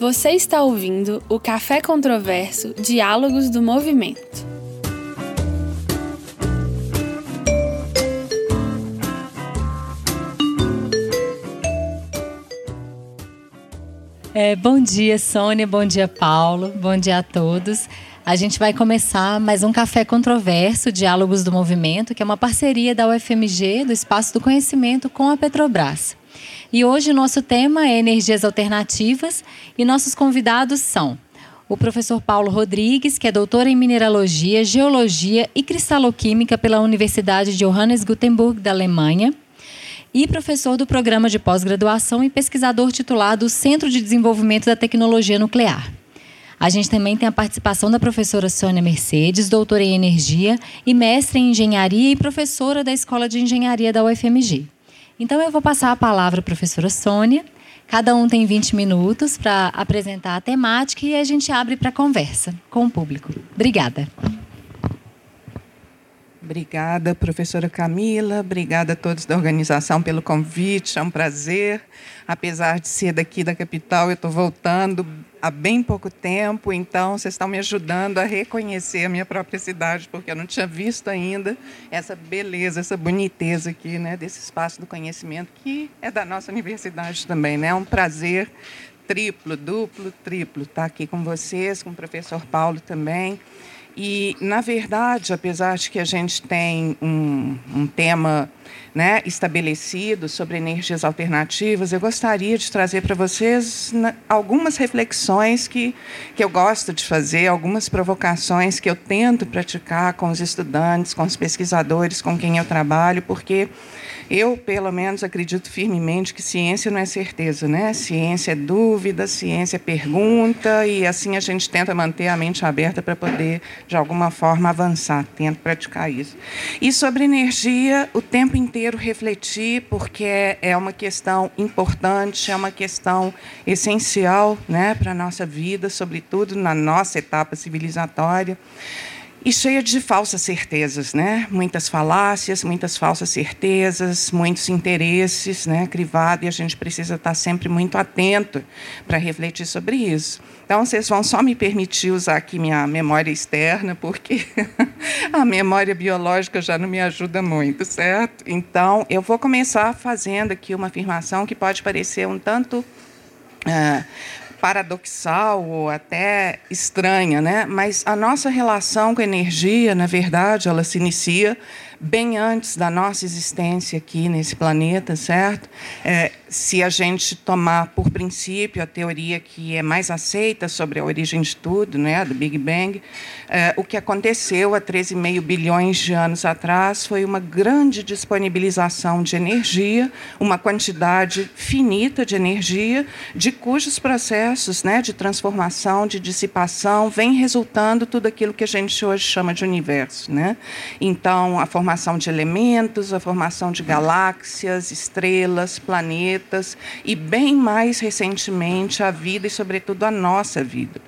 Você está ouvindo o Café Controverso Diálogos do Movimento. É, bom dia, Sônia. Bom dia, Paulo. Bom dia a todos. A gente vai começar mais um Café Controverso Diálogos do Movimento, que é uma parceria da UFMG, do Espaço do Conhecimento, com a Petrobras. E hoje o nosso tema é energias alternativas e nossos convidados são o professor Paulo Rodrigues, que é doutor em mineralogia, geologia e cristaloquímica pela Universidade de Johannes Gutenberg da Alemanha, e professor do programa de pós-graduação e pesquisador titular do Centro de Desenvolvimento da Tecnologia Nuclear. A gente também tem a participação da professora Sônia Mercedes, doutora em energia e mestre em engenharia e professora da Escola de Engenharia da UFMG. Então eu vou passar a palavra à professora Sônia. Cada um tem 20 minutos para apresentar a temática e a gente abre para conversa com o público. Obrigada. Obrigada, professora Camila. Obrigada a todos da organização pelo convite. É um prazer. Apesar de ser daqui da capital, eu estou voltando há bem pouco tempo, então vocês estão me ajudando a reconhecer a minha própria cidade, porque eu não tinha visto ainda essa beleza, essa boniteza aqui, né, desse espaço do conhecimento que é da nossa universidade também, né? É um prazer triplo, duplo, triplo estar aqui com vocês, com o professor Paulo também. E, na verdade, apesar de que a gente tem um, um tema né, estabelecido sobre energias alternativas, eu gostaria de trazer para vocês algumas reflexões que, que eu gosto de fazer, algumas provocações que eu tento praticar com os estudantes, com os pesquisadores com quem eu trabalho, porque eu, pelo menos, acredito firmemente que ciência não é certeza, né? Ciência é dúvida, ciência é pergunta, e assim a gente tenta manter a mente aberta para poder, de alguma forma, avançar. Tento praticar isso. E sobre energia, o tempo inteiro refletir, porque é uma questão importante, é uma questão essencial né, para a nossa vida, sobretudo na nossa etapa civilizatória e cheia de falsas certezas, né? Muitas falácias, muitas falsas certezas, muitos interesses, né? Crivado e a gente precisa estar sempre muito atento para refletir sobre isso. Então, vocês vão só me permitir usar aqui minha memória externa, porque a memória biológica já não me ajuda muito, certo? Então, eu vou começar fazendo aqui uma afirmação que pode parecer um tanto Uh, paradoxal ou até estranha, né? Mas a nossa relação com a energia, na verdade, ela se inicia bem antes da nossa existência aqui nesse planeta, certo? É, se a gente tomar por princípio a teoria que é mais aceita sobre a origem de tudo, né, do Big Bang, é, o que aconteceu há 13,5 bilhões de anos atrás foi uma grande disponibilização de energia, uma quantidade finita de energia, de cujos processos né, de transformação, de dissipação, vem resultando tudo aquilo que a gente hoje chama de universo. Né? Então, a formação de elementos, a formação de galáxias, estrelas, planetas e, bem mais recentemente, a vida e, sobretudo, a nossa vida.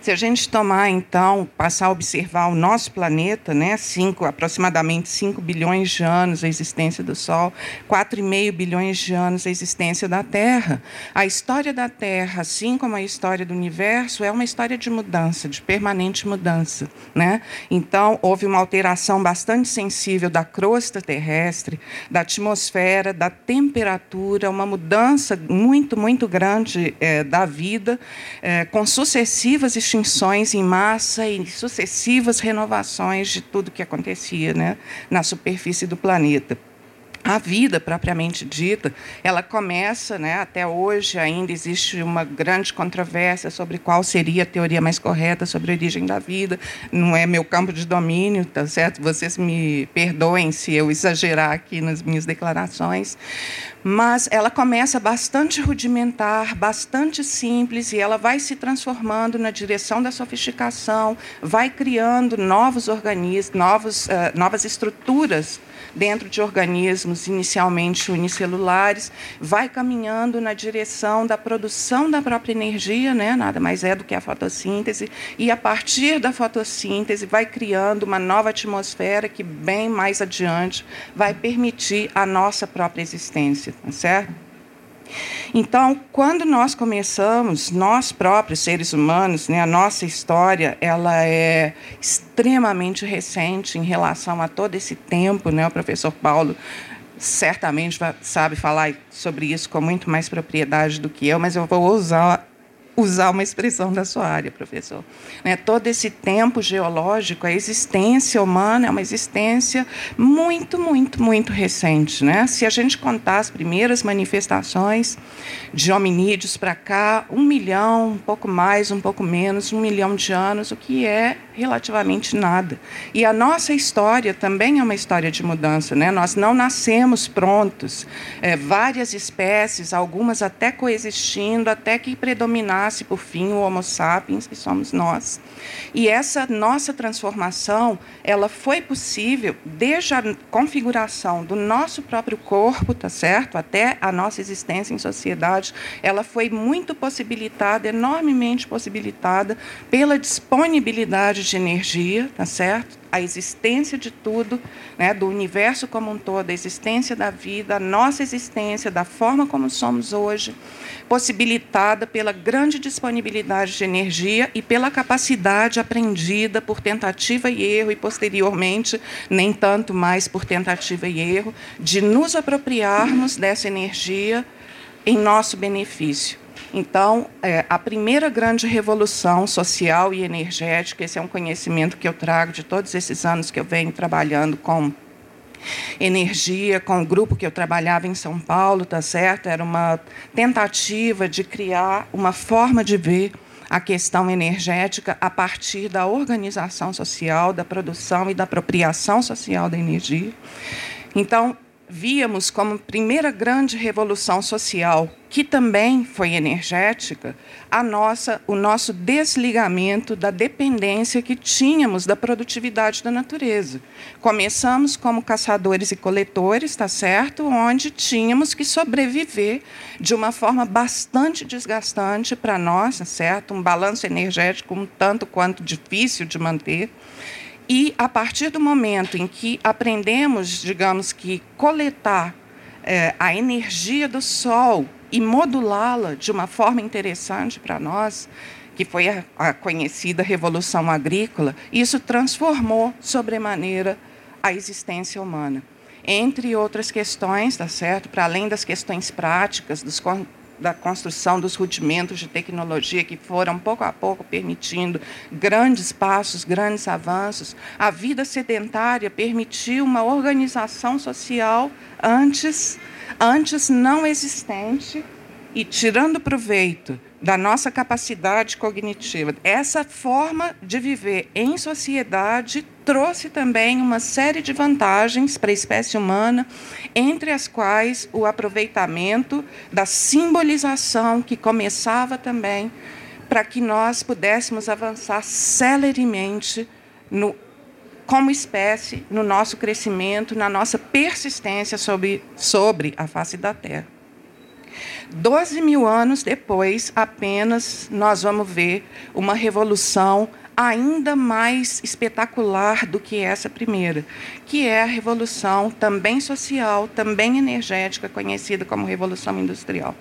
Se a gente tomar, então, passar a observar o nosso planeta, né, cinco, aproximadamente 5 bilhões de anos a existência do Sol, 4,5 bilhões de anos a existência da Terra, a história da Terra, assim como a história do universo, é uma história de mudança, de permanente mudança. Né? Então, houve uma alteração bastante sensível da crosta terrestre, da atmosfera, da temperatura, uma mudança muito, muito grande é, da vida, é, com sucessivas extinções em massa e sucessivas renovações de tudo que acontecia né, na superfície do planeta. A vida propriamente dita, ela começa, né, até hoje ainda existe uma grande controvérsia sobre qual seria a teoria mais correta sobre a origem da vida. Não é meu campo de domínio, tá certo? Vocês me perdoem se eu exagerar aqui nas minhas declarações, mas ela começa bastante rudimentar, bastante simples e ela vai se transformando na direção da sofisticação, vai criando novos organismos, novos, uh, novas estruturas dentro de organismos inicialmente unicelulares, vai caminhando na direção da produção da própria energia, né? nada mais é do que a fotossíntese, e a partir da fotossíntese vai criando uma nova atmosfera que, bem mais adiante, vai permitir a nossa própria existência, tá certo? Então, quando nós começamos, nós próprios seres humanos, né, a nossa história, ela é extremamente recente em relação a todo esse tempo, né? O professor Paulo certamente sabe falar sobre isso com muito mais propriedade do que eu, mas eu vou usar usar uma expressão da sua área, professor. Né, todo esse tempo geológico, a existência humana é uma existência muito, muito, muito recente. Né? Se a gente contar as primeiras manifestações de hominídeos para cá, um milhão, um pouco mais, um pouco menos, um milhão de anos, o que é relativamente nada. E a nossa história também é uma história de mudança. Né? Nós não nascemos prontos. É, várias espécies, algumas até coexistindo, até que predominasse, por fim, o Homo sapiens, que somos nós. E essa nossa transformação, ela foi possível desde a configuração do nosso próprio corpo, tá certo, até a nossa existência em sociedade, ela foi muito possibilitada, enormemente possibilitada pela disponibilidade de energia, tá certo? a existência de tudo, né, do universo como um todo, a existência da vida, a nossa existência, da forma como somos hoje, possibilitada pela grande disponibilidade de energia e pela capacidade aprendida por tentativa e erro, e posteriormente, nem tanto mais por tentativa e erro, de nos apropriarmos dessa energia em nosso benefício. Então, é, a primeira grande revolução social e energética, esse é um conhecimento que eu trago de todos esses anos que eu venho trabalhando com energia, com o grupo que eu trabalhava em São Paulo, tá certo? Era uma tentativa de criar uma forma de ver a questão energética a partir da organização social, da produção e da apropriação social da energia. Então, víamos como primeira grande revolução social, que também foi energética, a nossa, o nosso desligamento da dependência que tínhamos da produtividade da natureza. Começamos como caçadores e coletores, está certo, onde tínhamos que sobreviver de uma forma bastante desgastante para nós, tá certo, um balanço energético um tanto quanto difícil de manter. E a partir do momento em que aprendemos, digamos que, coletar é, a energia do sol e modulá-la de uma forma interessante para nós, que foi a, a, conhecida Revolução Agrícola, isso transformou sobremaneira a existência humana. Entre outras questões, tá certo? Para além das questões práticas, dos da construção dos rudimentos de tecnologia que foram, pouco a pouco, permitindo grandes passos, grandes avanços. A vida sedentária permitiu uma organização social antes, antes não existente e tirando proveito da nossa capacidade cognitiva. Essa forma de viver em sociedade trouxe também uma série de vantagens para a espécie humana, entre as quais o aproveitamento da simbolização que começava também para que nós pudéssemos avançar celeremente no como espécie, no nosso crescimento, na nossa persistência sobre, sobre a face da Terra. Doze mil anos depois, apenas, nós vamos ver uma revolução ainda mais espetacular do que essa primeira, que é a revolução também social, também energética, conhecida como Revolução Industrial.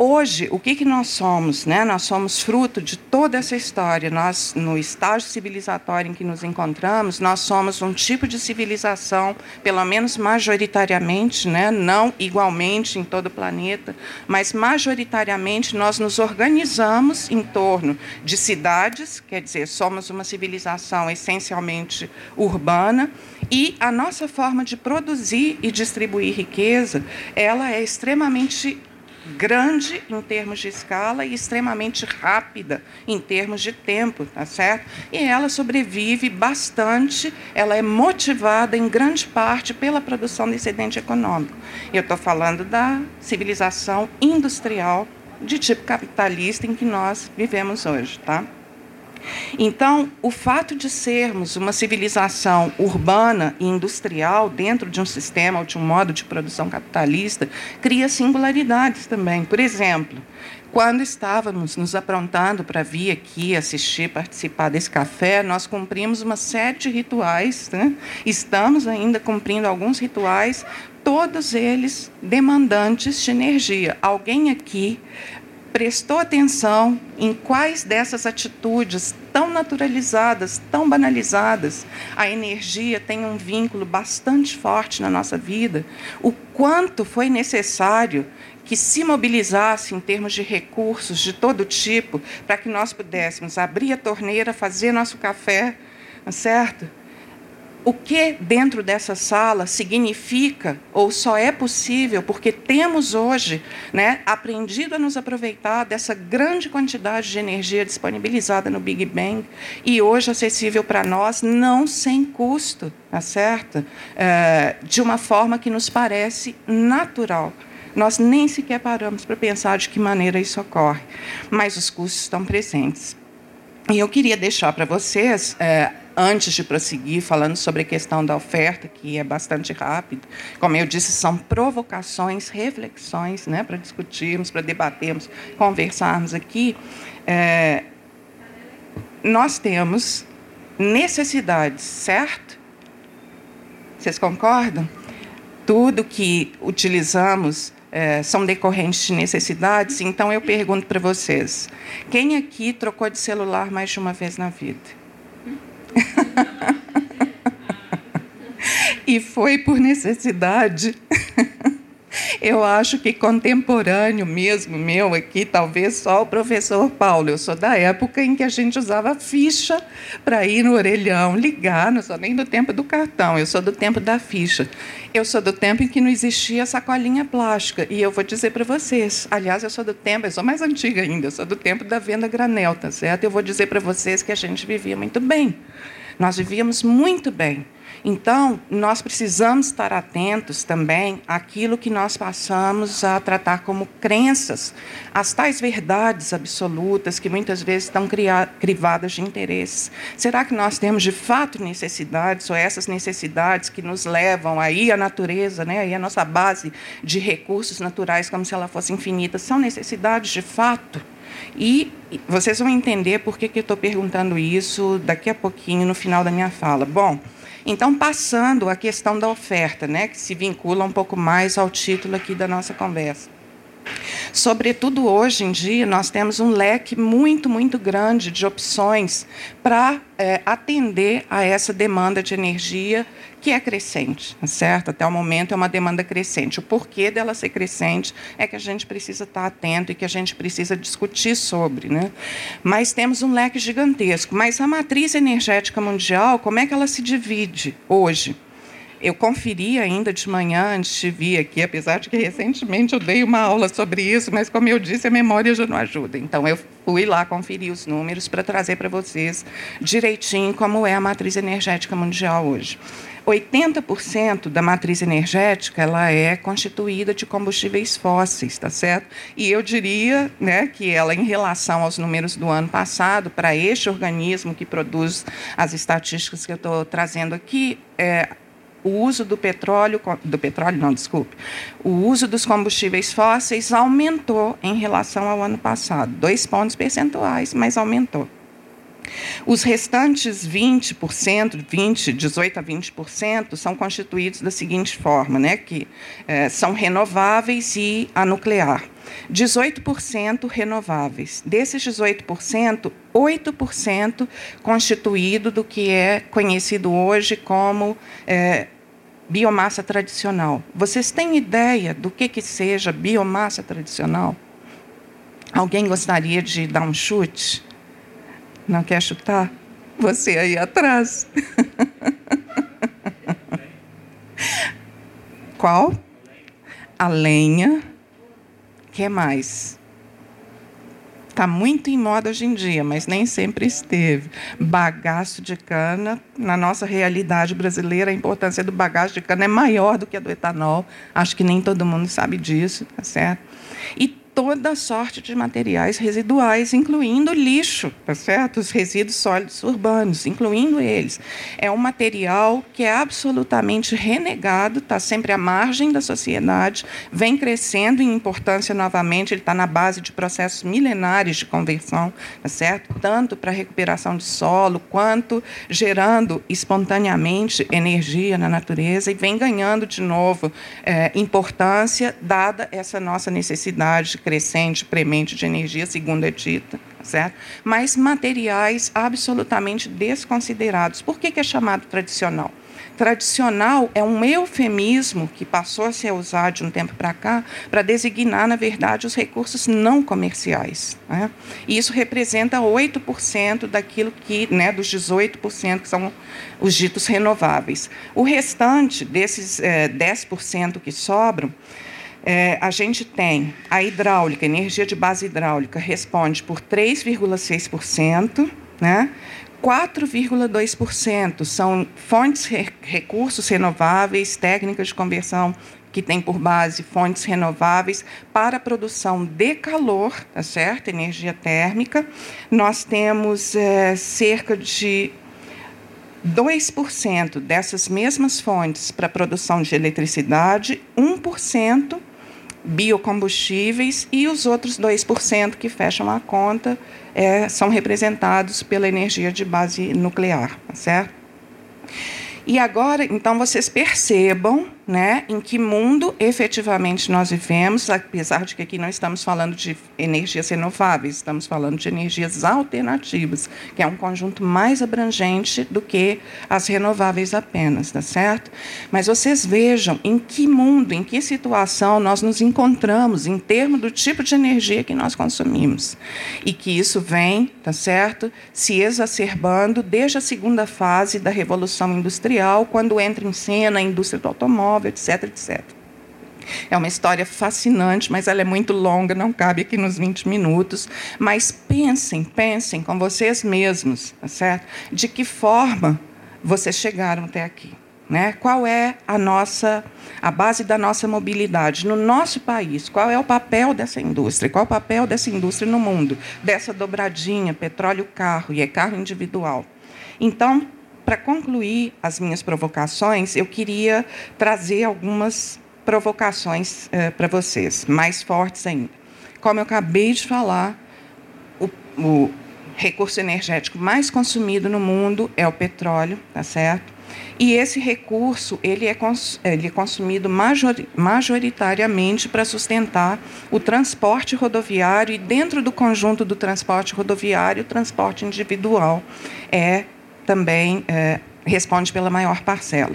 Hoje, o que, que nós somos? Né? Nós somos fruto de toda essa história. Nós, no estágio civilizatório em que nos encontramos, nós somos um tipo de civilização, pelo menos majoritariamente, né? não igualmente em todo o planeta, mas majoritariamente nós nos organizamos em torno de cidades, quer dizer, somos uma civilização essencialmente urbana, e a nossa forma de produzir e distribuir riqueza, ela é extremamente grande em termos de escala e extremamente rápida em termos de tempo, tá certo? E ela sobrevive bastante, ela é motivada em grande parte pela produção de excedente econômico. Eu estou falando da civilização industrial de tipo capitalista em que nós vivemos hoje, tá? Então, o fato de sermos uma civilização urbana e industrial dentro de um sistema ou de um modo de produção capitalista cria singularidades também. Por exemplo, quando estávamos nos aprontando para vir aqui assistir, participar desse café, nós cumprimos uma série de rituais. Né? Estamos ainda cumprindo alguns rituais, todos eles demandantes de energia. Alguém aqui prestou atenção em quais dessas atitudes tão naturalizadas, tão banalizadas, a energia tem um vínculo bastante forte na nossa vida, o quanto foi necessário que se mobilizasse em termos de recursos de todo tipo para que nós pudéssemos abrir a torneira, fazer nosso café, tá certo? O que dentro dessa sala significa ou só é possível porque temos hoje né, aprendido a nos aproveitar dessa grande quantidade de energia disponibilizada no Big Bang e hoje acessível para nós, não sem custo, tá certo? É, de uma forma que nos parece natural. Nós nem sequer paramos para pensar de que maneira isso ocorre, mas os custos estão presentes. E eu queria deixar para vocês. É, antes de prosseguir falando sobre a questão da oferta, que é bastante rápido, como eu disse, são provocações, reflexões, né, para discutirmos, para debatermos, conversarmos aqui. É, nós temos necessidades, certo? Vocês concordam? Tudo que utilizamos é, são decorrentes de necessidades. Então, eu pergunto para vocês: quem aqui trocou de celular mais de uma vez na vida? E foi por necessidade. Eu acho que contemporâneo mesmo, meu aqui, talvez só o professor Paulo. Eu sou da época em que a gente usava ficha para ir no orelhão, ligar, não sou nem do tempo do cartão, eu sou do tempo da ficha. Eu sou do tempo em que não existia sacolinha plástica. E eu vou dizer para vocês, aliás, eu sou do tempo, eu sou mais antiga ainda, eu sou do tempo da venda granel, tá certo? Eu vou dizer para vocês que a gente vivia muito bem. Nós vivíamos muito bem. Então, nós precisamos estar atentos também àquilo que nós passamos a tratar como crenças, as tais verdades absolutas que muitas vezes estão crivadas de interesses. Será que nós temos de fato necessidades, ou essas necessidades que nos levam aí à natureza, né, aí a nossa base de recursos naturais, como se ela fosse infinita, são necessidades de fato? E vocês vão entender por que, que eu estou perguntando isso daqui a pouquinho, no final da minha fala. Bom, então, passando à questão da oferta, né, que se vincula um pouco mais ao título aqui da nossa conversa. Sobretudo hoje em dia, nós temos um leque muito, muito grande de opções para é, atender a essa demanda de energia que é crescente, tá certo? Até o momento é uma demanda crescente. O porquê dela ser crescente é que a gente precisa estar atento e que a gente precisa discutir sobre, né? Mas temos um leque gigantesco. Mas a matriz energética mundial, como é que ela se divide hoje? Eu conferi ainda de manhã antes de vir aqui, apesar de que recentemente eu dei uma aula sobre isso, mas como eu disse, a memória já não ajuda. Então eu fui lá conferir os números para trazer para vocês direitinho como é a matriz energética mundial hoje. 80% da matriz energética ela é constituída de combustíveis fósseis, tá certo? E eu diria, né, que ela em relação aos números do ano passado para este organismo que produz as estatísticas que eu estou trazendo aqui, é, o uso do petróleo, do petróleo não, desculpe, o uso dos combustíveis fósseis aumentou em relação ao ano passado, dois pontos percentuais, mas aumentou. Os restantes 20%, 20, 18 a 20%, são constituídos da seguinte forma, né, que é, são renováveis e a nuclear. 18% renováveis. Desses 18%, 8% constituído do que é conhecido hoje como é, biomassa tradicional. Vocês têm ideia do que, que seja biomassa tradicional? Alguém gostaria de dar um chute? Não quer chutar? Você aí atrás. Qual? A lenha que mais? Está muito em moda hoje em dia, mas nem sempre esteve. Bagaço de cana, na nossa realidade brasileira, a importância do bagaço de cana é maior do que a do etanol. Acho que nem todo mundo sabe disso, tá certo? E toda sorte de materiais residuais, incluindo lixo, tá certo? Os resíduos sólidos urbanos, incluindo eles. É um material que é absolutamente renegado, está sempre à margem da sociedade, vem crescendo em importância novamente, ele está na base de processos milenares de conversão, tá certo? Tanto para recuperação de solo, quanto gerando espontaneamente energia na natureza e vem ganhando de novo é, importância, dada essa nossa necessidade crescente, premente de energia, segundo é dita, certo? Mas materiais absolutamente desconsiderados. Por que, que é chamado tradicional? Tradicional é um eufemismo que passou a ser usado de um tempo para cá para designar, na verdade, os recursos não comerciais. Né? E isso representa 8% daquilo que, né, dos 18% que são os ditos renováveis. O restante desses é, 10% que sobram, é, a gente tem a hidráulica, energia de base hidráulica, responde por 3,6%, né? 4,2% são fontes, recursos renováveis, técnicas de conversão que tem por base fontes renováveis para produção de calor, tá certo? Energia térmica. Nós temos é, cerca de 2% dessas mesmas fontes para produção de eletricidade, 1% biocombustíveis e os outros 2% que fecham a conta é, são representados pela energia de base nuclear, tá certo? E agora, então, vocês percebam né, em que mundo efetivamente nós vivemos, apesar de que aqui não estamos falando de energias renováveis, estamos falando de energias alternativas, que é um conjunto mais abrangente do que as renováveis apenas, tá certo? Mas vocês vejam em que mundo, em que situação nós nos encontramos em termos do tipo de energia que nós consumimos. E que isso vem, tá certo, se exacerbando desde a segunda fase da Revolução Industrial, quando entra em cena a indústria do automóvel, etc, etc. É uma história fascinante, mas ela é muito longa, não cabe aqui nos 20 minutos. Mas pensem, pensem com vocês mesmos, tá certo? De que forma vocês chegaram até aqui. Né? Qual é a nossa a base da nossa mobilidade no nosso país? Qual é o papel dessa indústria? Qual é o papel dessa indústria no mundo? Dessa dobradinha petróleo carro e é carro individual. Então, para concluir as minhas provocações, eu queria trazer algumas provocações eh, para vocês, mais fortes ainda. Como eu acabei de falar, o, o recurso energético mais consumido no mundo é o petróleo, tá certo? E esse recurso ele é, cons ele é consumido majoritariamente para sustentar o transporte rodoviário e dentro do conjunto do transporte rodoviário, o transporte individual é também é, responde pela maior parcela.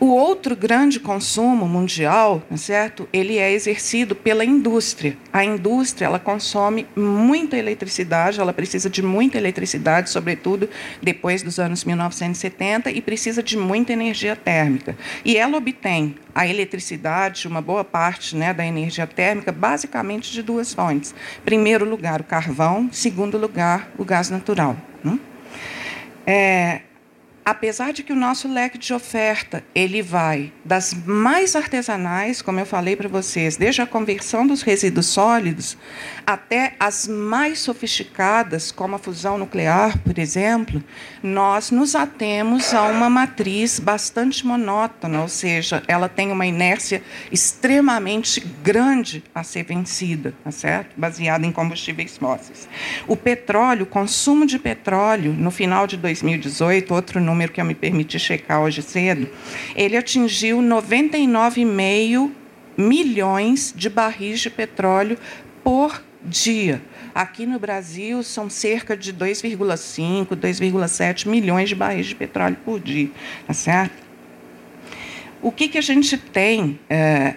O outro grande consumo mundial, tá certo? Ele é exercido pela indústria. A indústria ela consome muita eletricidade, ela precisa de muita eletricidade, sobretudo depois dos anos 1970, e precisa de muita energia térmica. E ela obtém a eletricidade, uma boa parte né, da energia térmica, basicamente de duas fontes. Primeiro lugar, o carvão, segundo lugar, o gás natural. Né? É, apesar de que o nosso leque de oferta ele vai das mais artesanais, como eu falei para vocês, desde a conversão dos resíduos sólidos até as mais sofisticadas, como a fusão nuclear, por exemplo, nós nos atemos a uma matriz bastante monótona, ou seja, ela tem uma inércia extremamente grande a ser vencida, tá certo? baseada em combustíveis fósseis. O petróleo, o consumo de petróleo, no final de 2018, outro número que eu me permiti checar hoje cedo, ele atingiu 99,5 milhões de barris de petróleo por dia. Aqui no Brasil são cerca de 2,5, 2,7 milhões de barris de petróleo por dia, tá certo? O que, que a gente tem é,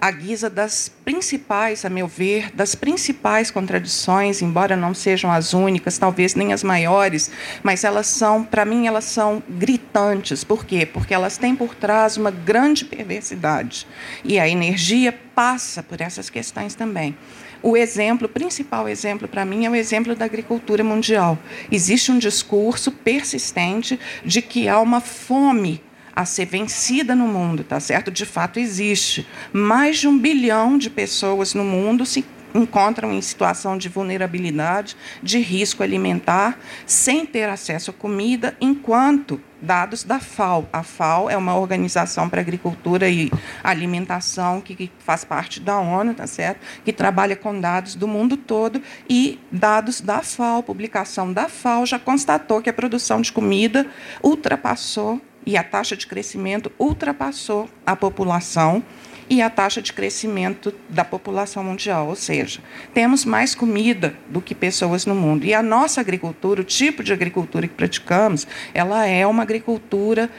à guisa das principais, a meu ver, das principais contradições, embora não sejam as únicas, talvez nem as maiores, mas elas são, para mim, elas são gritantes. Por quê? Porque elas têm por trás uma grande perversidade. E a energia passa por essas questões também. O exemplo, o principal exemplo para mim é o exemplo da agricultura mundial. Existe um discurso persistente de que há uma fome a ser vencida no mundo, tá certo? De fato existe. Mais de um bilhão de pessoas no mundo se encontram em situação de vulnerabilidade, de risco alimentar, sem ter acesso à comida, enquanto dados da FAO. A FAO é uma organização para agricultura e alimentação que, faz parte da ONU, tá certo? Que trabalha com dados do mundo todo e dados da FAO, publicação da FAO já constatou que a produção de comida ultrapassou e a taxa de crescimento ultrapassou a população e a taxa de crescimento da população mundial, ou seja, temos mais comida do que pessoas no mundo. E a nossa agricultura, o tipo de agricultura que praticamos, ela é uma agricultura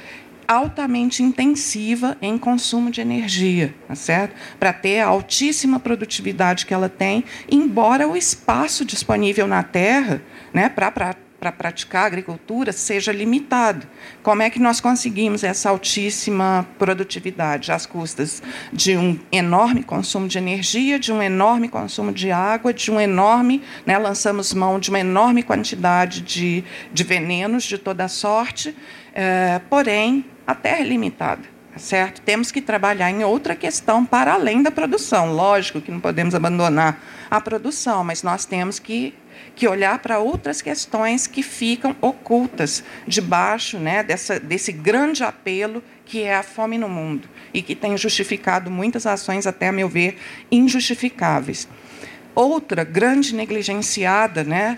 altamente intensiva em consumo de energia, tá certo? Para ter a altíssima produtividade que ela tem, embora o espaço disponível na Terra, né, para para praticar agricultura seja limitado. Como é que nós conseguimos essa altíssima produtividade às custas de um enorme consumo de energia, de um enorme consumo de água, de um enorme, né, lançamos mão de uma enorme quantidade de, de venenos de toda sorte, é, porém a terra é limitada. Tá certo? Temos que trabalhar em outra questão para além da produção. Lógico que não podemos abandonar a produção, mas nós temos que que olhar para outras questões que ficam ocultas debaixo né, dessa, desse grande apelo que é a fome no mundo e que tem justificado muitas ações, até a meu ver, injustificáveis. Outra grande negligenciada, né,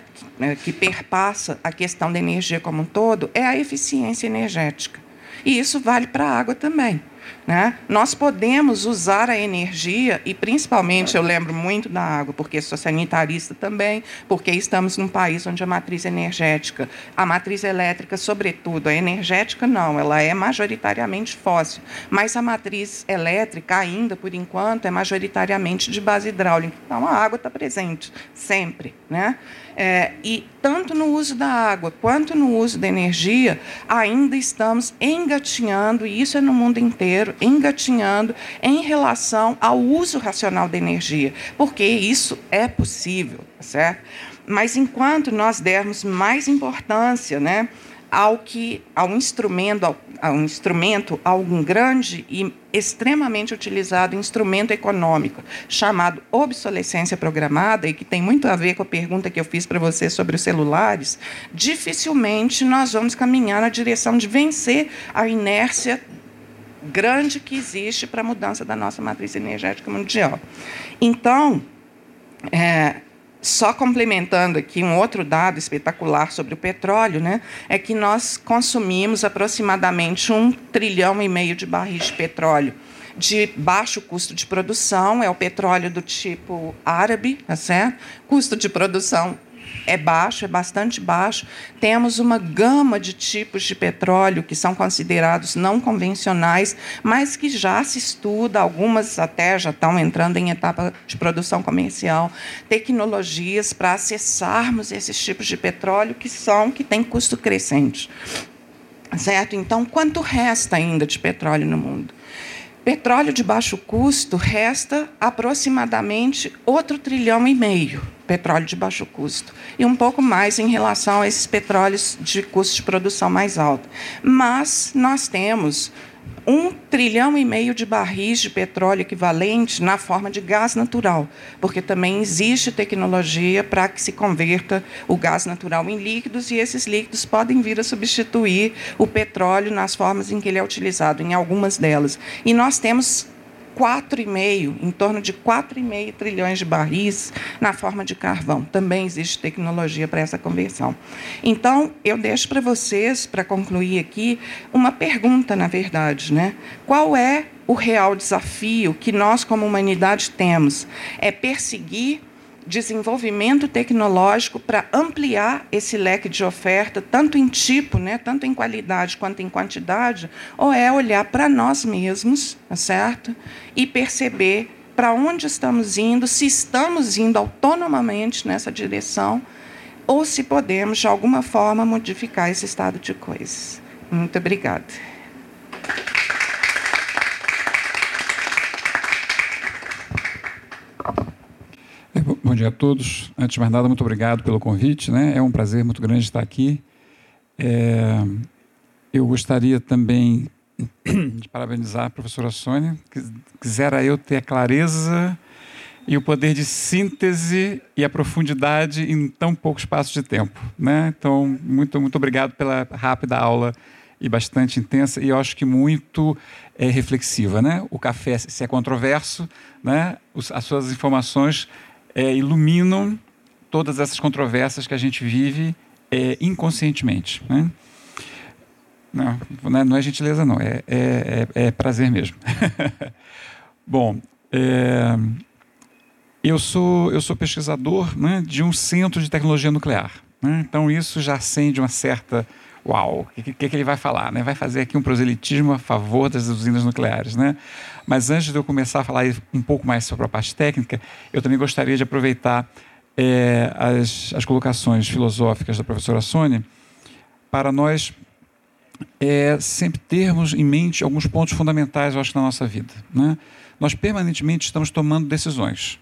que perpassa a questão da energia como um todo, é a eficiência energética. E isso vale para a água também. Né? Nós podemos usar a energia, e principalmente eu lembro muito da água, porque sou sanitarista também, porque estamos num país onde a matriz energética, a matriz elétrica, sobretudo, a energética não, ela é majoritariamente fóssil, mas a matriz elétrica, ainda por enquanto, é majoritariamente de base hidráulica. Então a água está presente, sempre. Né? É, e tanto no uso da água quanto no uso da energia, ainda estamos engatinhando, e isso é no mundo inteiro, engatinhando em relação ao uso racional da energia, porque isso é possível, tá certo? Mas enquanto nós dermos mais importância, né, ao que ao instrumento ao, ao instrumento algum grande e extremamente utilizado instrumento econômico chamado obsolescência programada e que tem muito a ver com a pergunta que eu fiz para você sobre os celulares dificilmente nós vamos caminhar na direção de vencer a inércia grande que existe para a mudança da nossa matriz energética mundial. Então, é, só complementando aqui um outro dado espetacular sobre o petróleo, né, é que nós consumimos aproximadamente um trilhão e meio de barris de petróleo de baixo custo de produção, é o petróleo do tipo árabe, tá certo? Custo de produção é baixo, é bastante baixo. Temos uma gama de tipos de petróleo que são considerados não convencionais, mas que já se estuda, algumas até já estão entrando em etapa de produção comercial, tecnologias para acessarmos esses tipos de petróleo que são que têm custo crescente. Certo? Então, quanto resta ainda de petróleo no mundo? Petróleo de baixo custo resta aproximadamente outro trilhão e meio petróleo de baixo custo e um pouco mais em relação a esses petróleos de custo de produção mais alto. Mas nós temos um trilhão e meio de barris de petróleo equivalente na forma de gás natural, porque também existe tecnologia para que se converta o gás natural em líquidos e esses líquidos podem vir a substituir o petróleo nas formas em que ele é utilizado, em algumas delas. E nós temos 4,5, em torno de 4,5 trilhões de barris na forma de carvão. Também existe tecnologia para essa conversão. Então, eu deixo para vocês, para concluir aqui, uma pergunta, na verdade. Né? Qual é o real desafio que nós, como humanidade, temos? É perseguir desenvolvimento tecnológico para ampliar esse leque de oferta, tanto em tipo, né, tanto em qualidade quanto em quantidade, ou é olhar para nós mesmos, tá certo? E perceber para onde estamos indo, se estamos indo autonomamente nessa direção, ou se podemos, de alguma forma, modificar esse estado de coisas. Muito obrigada. Bom dia a todos. Antes de mais nada, muito obrigado pelo convite. Né? É um prazer muito grande estar aqui. É, eu gostaria também de parabenizar a professora Sônia. Quisera eu ter a clareza e o poder de síntese e a profundidade em tão pouco espaço de tempo. Né? Então, muito, muito obrigado pela rápida aula e bastante intensa e eu acho que muito é, reflexiva. Né? O café, se é controverso, né? as suas informações é, iluminam todas essas controvérsias que a gente vive é, inconscientemente. Né? Não, não é gentileza, não, é, é, é, é prazer mesmo. Bom, é, eu, sou, eu sou pesquisador né, de um centro de tecnologia nuclear. Né? Então, isso já acende uma certa. Uau, o que, que, que, ele vai falar? Né? Vai fazer aqui um proselitismo a favor das usinas nucleares. Né? Mas antes de eu começar a falar um pouco mais sobre a parte técnica, eu também gostaria de aproveitar é, as, as colocações filosóficas da professora Sônia para nós é sempre termos em mente alguns pontos fundamentais, eu acho, na nossa vida. Né? Nós permanentemente estamos tomando decisões.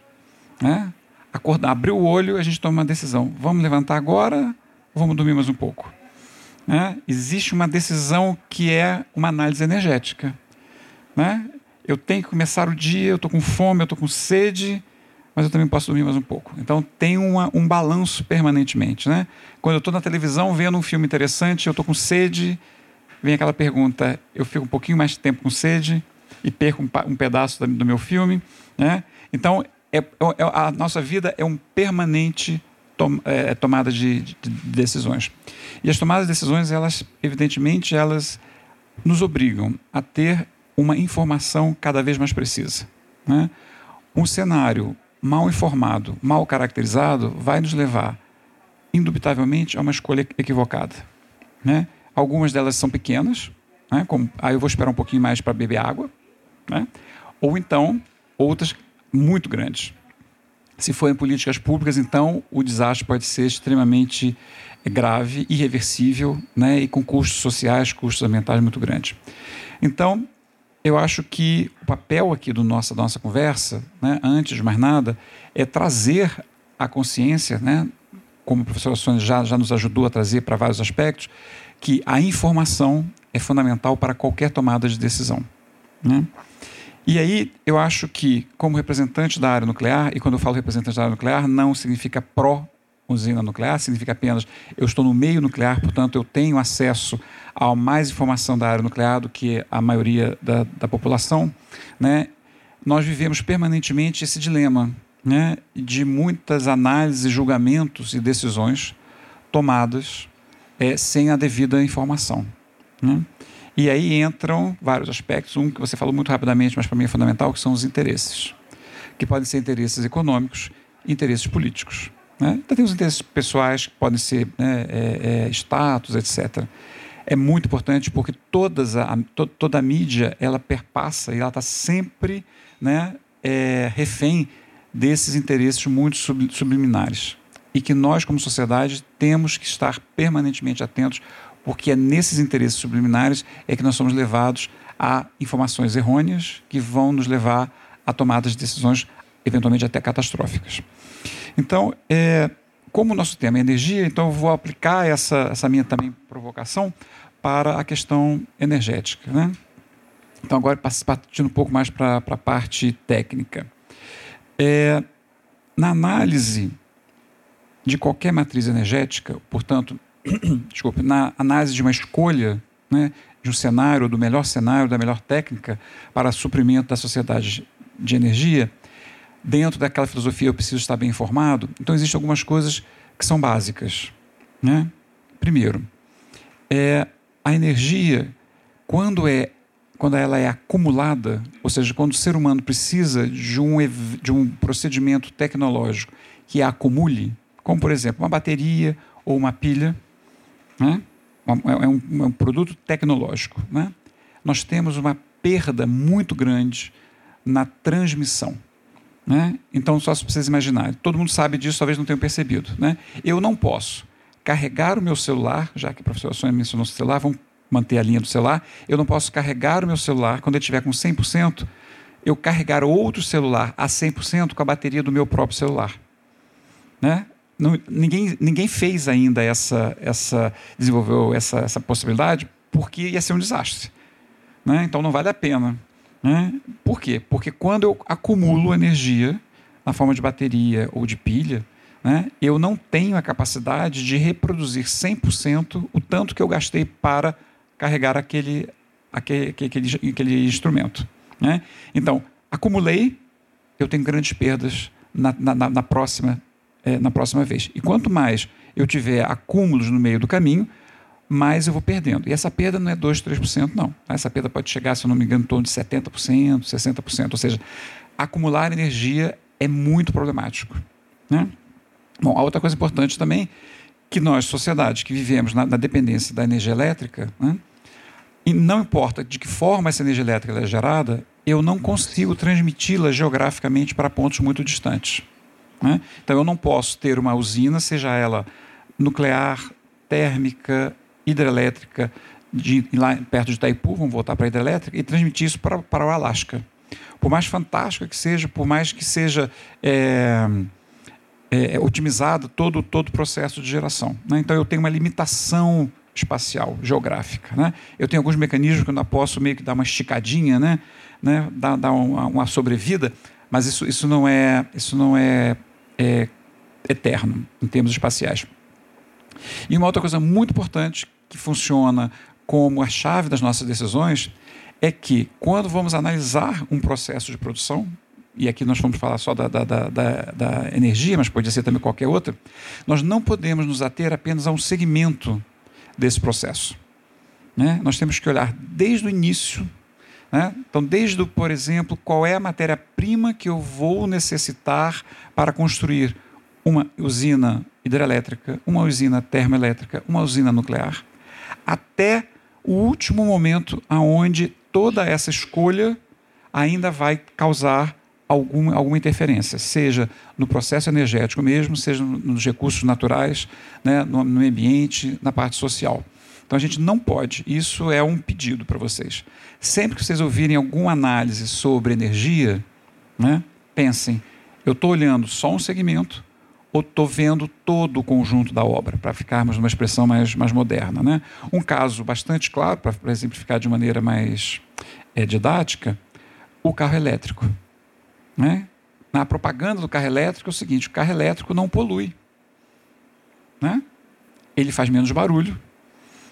Né? Acordar, abrir o olho, a gente toma uma decisão. Vamos levantar agora ou vamos dormir mais um pouco? Né? Existe uma decisão que é uma análise energética. Né? Eu tenho que começar o dia, eu estou com fome, eu estou com sede, mas eu também posso dormir mais um pouco. Então tem uma, um balanço permanentemente. Né? Quando eu estou na televisão vendo um filme interessante, eu estou com sede, vem aquela pergunta: eu fico um pouquinho mais de tempo com sede e perco um, um pedaço do meu filme. Né? Então, é, é, é, a nossa vida é um permanente tom, é, tomada de, de, de, decisões. E as tomadas de decisões, elas, evidentemente, elas nos obrigam a ter uma informação cada vez mais precisa. Né? Um cenário mal informado, mal caracterizado, vai nos levar, indubitavelmente, a uma escolha equivocada. Né? Algumas delas são pequenas, né? Como, aí eu vou esperar um pouquinho mais para beber água, né? ou então outras muito grandes. Se forem políticas públicas, então o desastre pode ser extremamente grave, irreversível né? e com custos sociais, custos ambientais muito grandes. Então, eu acho que o papel aqui do nossa, da nossa conversa, né, antes de mais nada, é trazer a consciência, né, como a professora Sônia já, já nos ajudou a trazer para vários aspectos, que a informação é fundamental para qualquer tomada de decisão. Né? E aí, eu acho que, como representante da área nuclear, e quando eu falo representante da área nuclear, não significa pró-usina nuclear, significa apenas eu estou no meio nuclear, portanto, eu tenho acesso a mais informação da área nuclear do que a maioria da, da população. Né? Nós vivemos permanentemente esse dilema né, de muitas análises, julgamentos e decisões tomadas é, sem a devida informação. Né? E aí entram vários aspectos. Um que você falou muito rapidamente, mas para mim é fundamental, que são os interesses. Que podem ser interesses econômicos interesses políticos. Né? Então, tem os interesses pessoais, que podem ser né, é, é, status, etc. É muito importante porque todas a, to, toda a mídia ela perpassa e ela está sempre né, é, refém desses interesses muito sub, subliminares e que nós, como sociedade, temos que estar permanentemente atentos, porque é nesses interesses subliminares é que nós somos levados a informações errôneas que vão nos levar a tomadas de decisões eventualmente até catastróficas. Então, é, como o nosso tema é energia, então eu vou aplicar essa, essa minha também provocação para a questão energética. Né? Então, agora partindo um pouco mais para a parte técnica. É, na análise de qualquer matriz energética, portanto, desculpe, na análise de uma escolha né, de um cenário, do melhor cenário, da melhor técnica para suprimento da sociedade de energia, dentro daquela filosofia eu preciso estar bem informado. Então, existem algumas coisas que são básicas. Né? Primeiro, é a energia, quando, é, quando ela é acumulada, ou seja, quando o ser humano precisa de um, de um procedimento tecnológico que a acumule, como por exemplo uma bateria ou uma pilha, né? é, um, é um produto tecnológico. Né? Nós temos uma perda muito grande na transmissão. Né? Então, só se vocês imaginarem, todo mundo sabe disso, talvez não tenham percebido. Né? Eu não posso carregar o meu celular, já que a professora Sônia mencionou o celular, vamos manter a linha do celular, eu não posso carregar o meu celular, quando ele estiver com 100%, eu carregar outro celular a 100% com a bateria do meu próprio celular. Né? Não, ninguém, ninguém fez ainda essa, essa desenvolveu essa, essa possibilidade porque ia ser um desastre. Né? Então não vale a pena. Né? Por quê? Porque quando eu acumulo energia na forma de bateria ou de pilha, né, eu não tenho a capacidade de reproduzir 100% o tanto que eu gastei para carregar aquele, aquele, aquele, aquele instrumento. Né? Então, acumulei, eu tenho grandes perdas na, na, na próxima, é, na próxima vez. E quanto mais eu tiver acúmulos no meio do caminho, mais eu vou perdendo. E essa perda não é 2, 3%, não. Essa perda pode chegar, se eu não me engano, em torno de 70%, 60%. Ou seja, acumular energia é muito problemático. Né? Bom, a outra coisa importante também, que nós, sociedade, que vivemos na, na dependência da energia elétrica, né? e não importa de que forma essa energia elétrica é gerada, eu não consigo transmiti-la geograficamente para pontos muito distantes. Né? Então, eu não posso ter uma usina, seja ela nuclear, térmica, hidrelétrica, de, lá perto de Itaipu, vamos voltar para a hidrelétrica, e transmitir isso para, para o Alasca. Por mais fantástica que seja, por mais que seja é, é, otimizado todo, todo o processo de geração. Né? Então, eu tenho uma limitação espacial, geográfica. Né? Eu tenho alguns mecanismos que eu ainda posso meio que dar uma esticadinha, né? né? dar, dar uma, uma sobrevida, mas isso, isso não é, isso não é, é eterno em termos espaciais. E uma outra coisa muito importante que funciona como a chave das nossas decisões é que quando vamos analisar um processo de produção, e aqui nós vamos falar só da, da, da, da, energia, mas pode ser também qualquer outra, nós não podemos nos ater apenas a um segmento desse processo. Né? Nós temos que olhar desde o início. Né? Então, desde, por exemplo, qual é a matéria-prima que eu vou necessitar para construir uma usina hidrelétrica, uma usina termoelétrica, uma usina nuclear, até o último momento aonde toda essa escolha ainda vai causar alguma, alguma interferência, seja no processo energético mesmo, seja nos recursos naturais, né, no, no ambiente, na parte social. Então a gente não pode, isso é um pedido para vocês. Sempre que vocês ouvirem alguma análise sobre energia, né, pensem, eu estou olhando só um segmento ou estou vendo todo o conjunto da obra, para ficarmos numa expressão mais, mais moderna. Né? Um caso bastante claro, para exemplificar de maneira mais é, didática, o carro elétrico. Né? Na propaganda do carro elétrico é o seguinte: o carro elétrico não polui. Né? Ele faz menos barulho.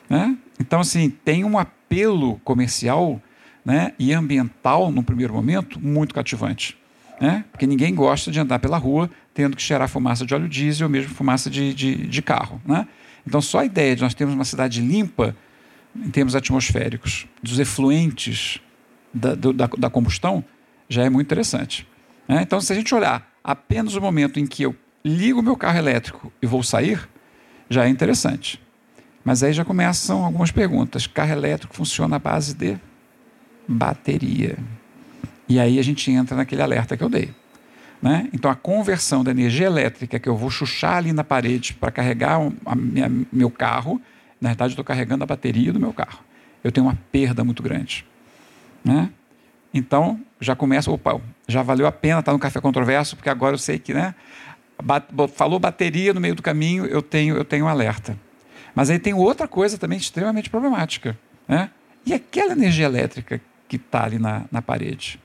Né? Então, assim, tem um apelo comercial né, e ambiental, no primeiro momento, muito cativante. Né? Porque ninguém gosta de andar pela rua tendo que cheirar fumaça de óleo diesel ou mesmo fumaça de, de, de carro. Né? Então, só a ideia de nós termos uma cidade limpa, em termos atmosféricos, dos efluentes da, do, da, da combustão, já é muito interessante. Né? Então, se a gente olhar apenas o momento em que eu ligo meu carro elétrico e vou sair, já é interessante. Mas aí já começam algumas perguntas. Carro elétrico funciona à base de bateria. E aí a gente entra naquele alerta que eu dei. Né? Então, a conversão da energia elétrica que eu vou chuchar ali na parede para carregar minha, meu carro, na verdade, estou carregando a bateria do meu carro. Eu tenho uma perda muito grande. Né? Então, já começa, opa, já valeu a pena estar no Café Controverso, porque agora eu sei que, né? Falou bateria no meio do caminho, eu tenho, eu tenho um alerta. Mas aí tem outra coisa também extremamente problemática. Né? E aquela energia elétrica que está ali na, na parede?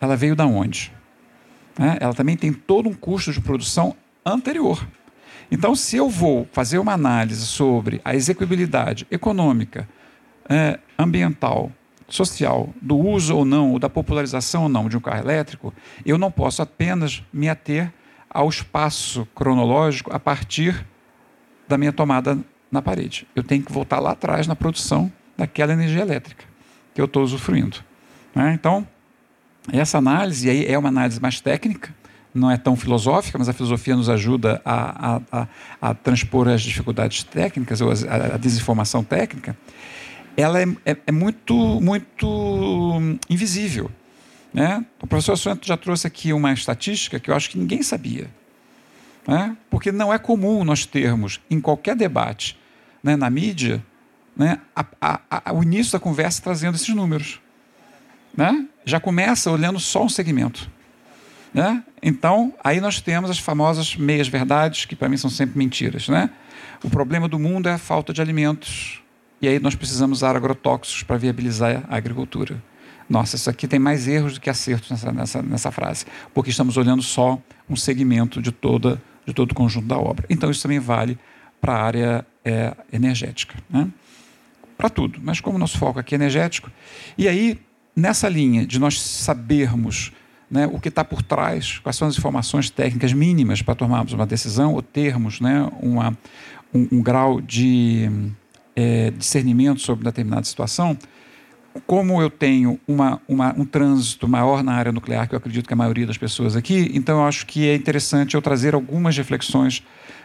Ela veio da onde? Né? Ela também tem todo um custo de produção anterior. Então, se eu vou fazer uma análise sobre a execuibilidade econômica, é, ambiental, social do uso ou não, ou da popularização ou não de um carro elétrico, eu não posso apenas me ater ao espaço cronológico a partir da minha tomada na parede. Eu tenho que voltar lá atrás na produção daquela energia elétrica que eu estou usufruindo. Né? Então, essa análise aí é uma análise mais técnica, não é tão filosófica, mas a filosofia nos ajuda a, a, a, a transpor as dificuldades técnicas ou a, a desinformação técnica ela é, é, é muito, muito invisível. Né? O professor Santos já trouxe aqui uma estatística que eu acho que ninguém sabia. Né? Porque não é comum nós termos, em qualquer debate né, na mídia, né, a, a, a, o início da conversa trazendo esses números. Né? Já começa olhando só um segmento. Né? Então, aí nós temos as famosas meias-verdades, que para mim são sempre mentiras. Né? O problema do mundo é a falta de alimentos e aí nós precisamos usar agrotóxicos para viabilizar a agricultura. Nossa, isso aqui tem mais erros do que acertos nessa, nessa, nessa frase, porque estamos olhando só um segmento de, toda, de todo o conjunto da obra. Então, isso também vale para a área é, energética. Né? Para tudo, mas como nosso foco aqui é energético. E aí, nessa linha de nós sabermos né, o que está por trás, quais são as informações técnicas mínimas para tomarmos uma decisão ou termos né, uma, um, um grau de é, discernimento sobre determinada situação, como eu tenho uma, uma, um trânsito maior na área nuclear, que eu acredito que a maioria das pessoas aqui, então eu acho que é interessante eu trazer algumas reflexões,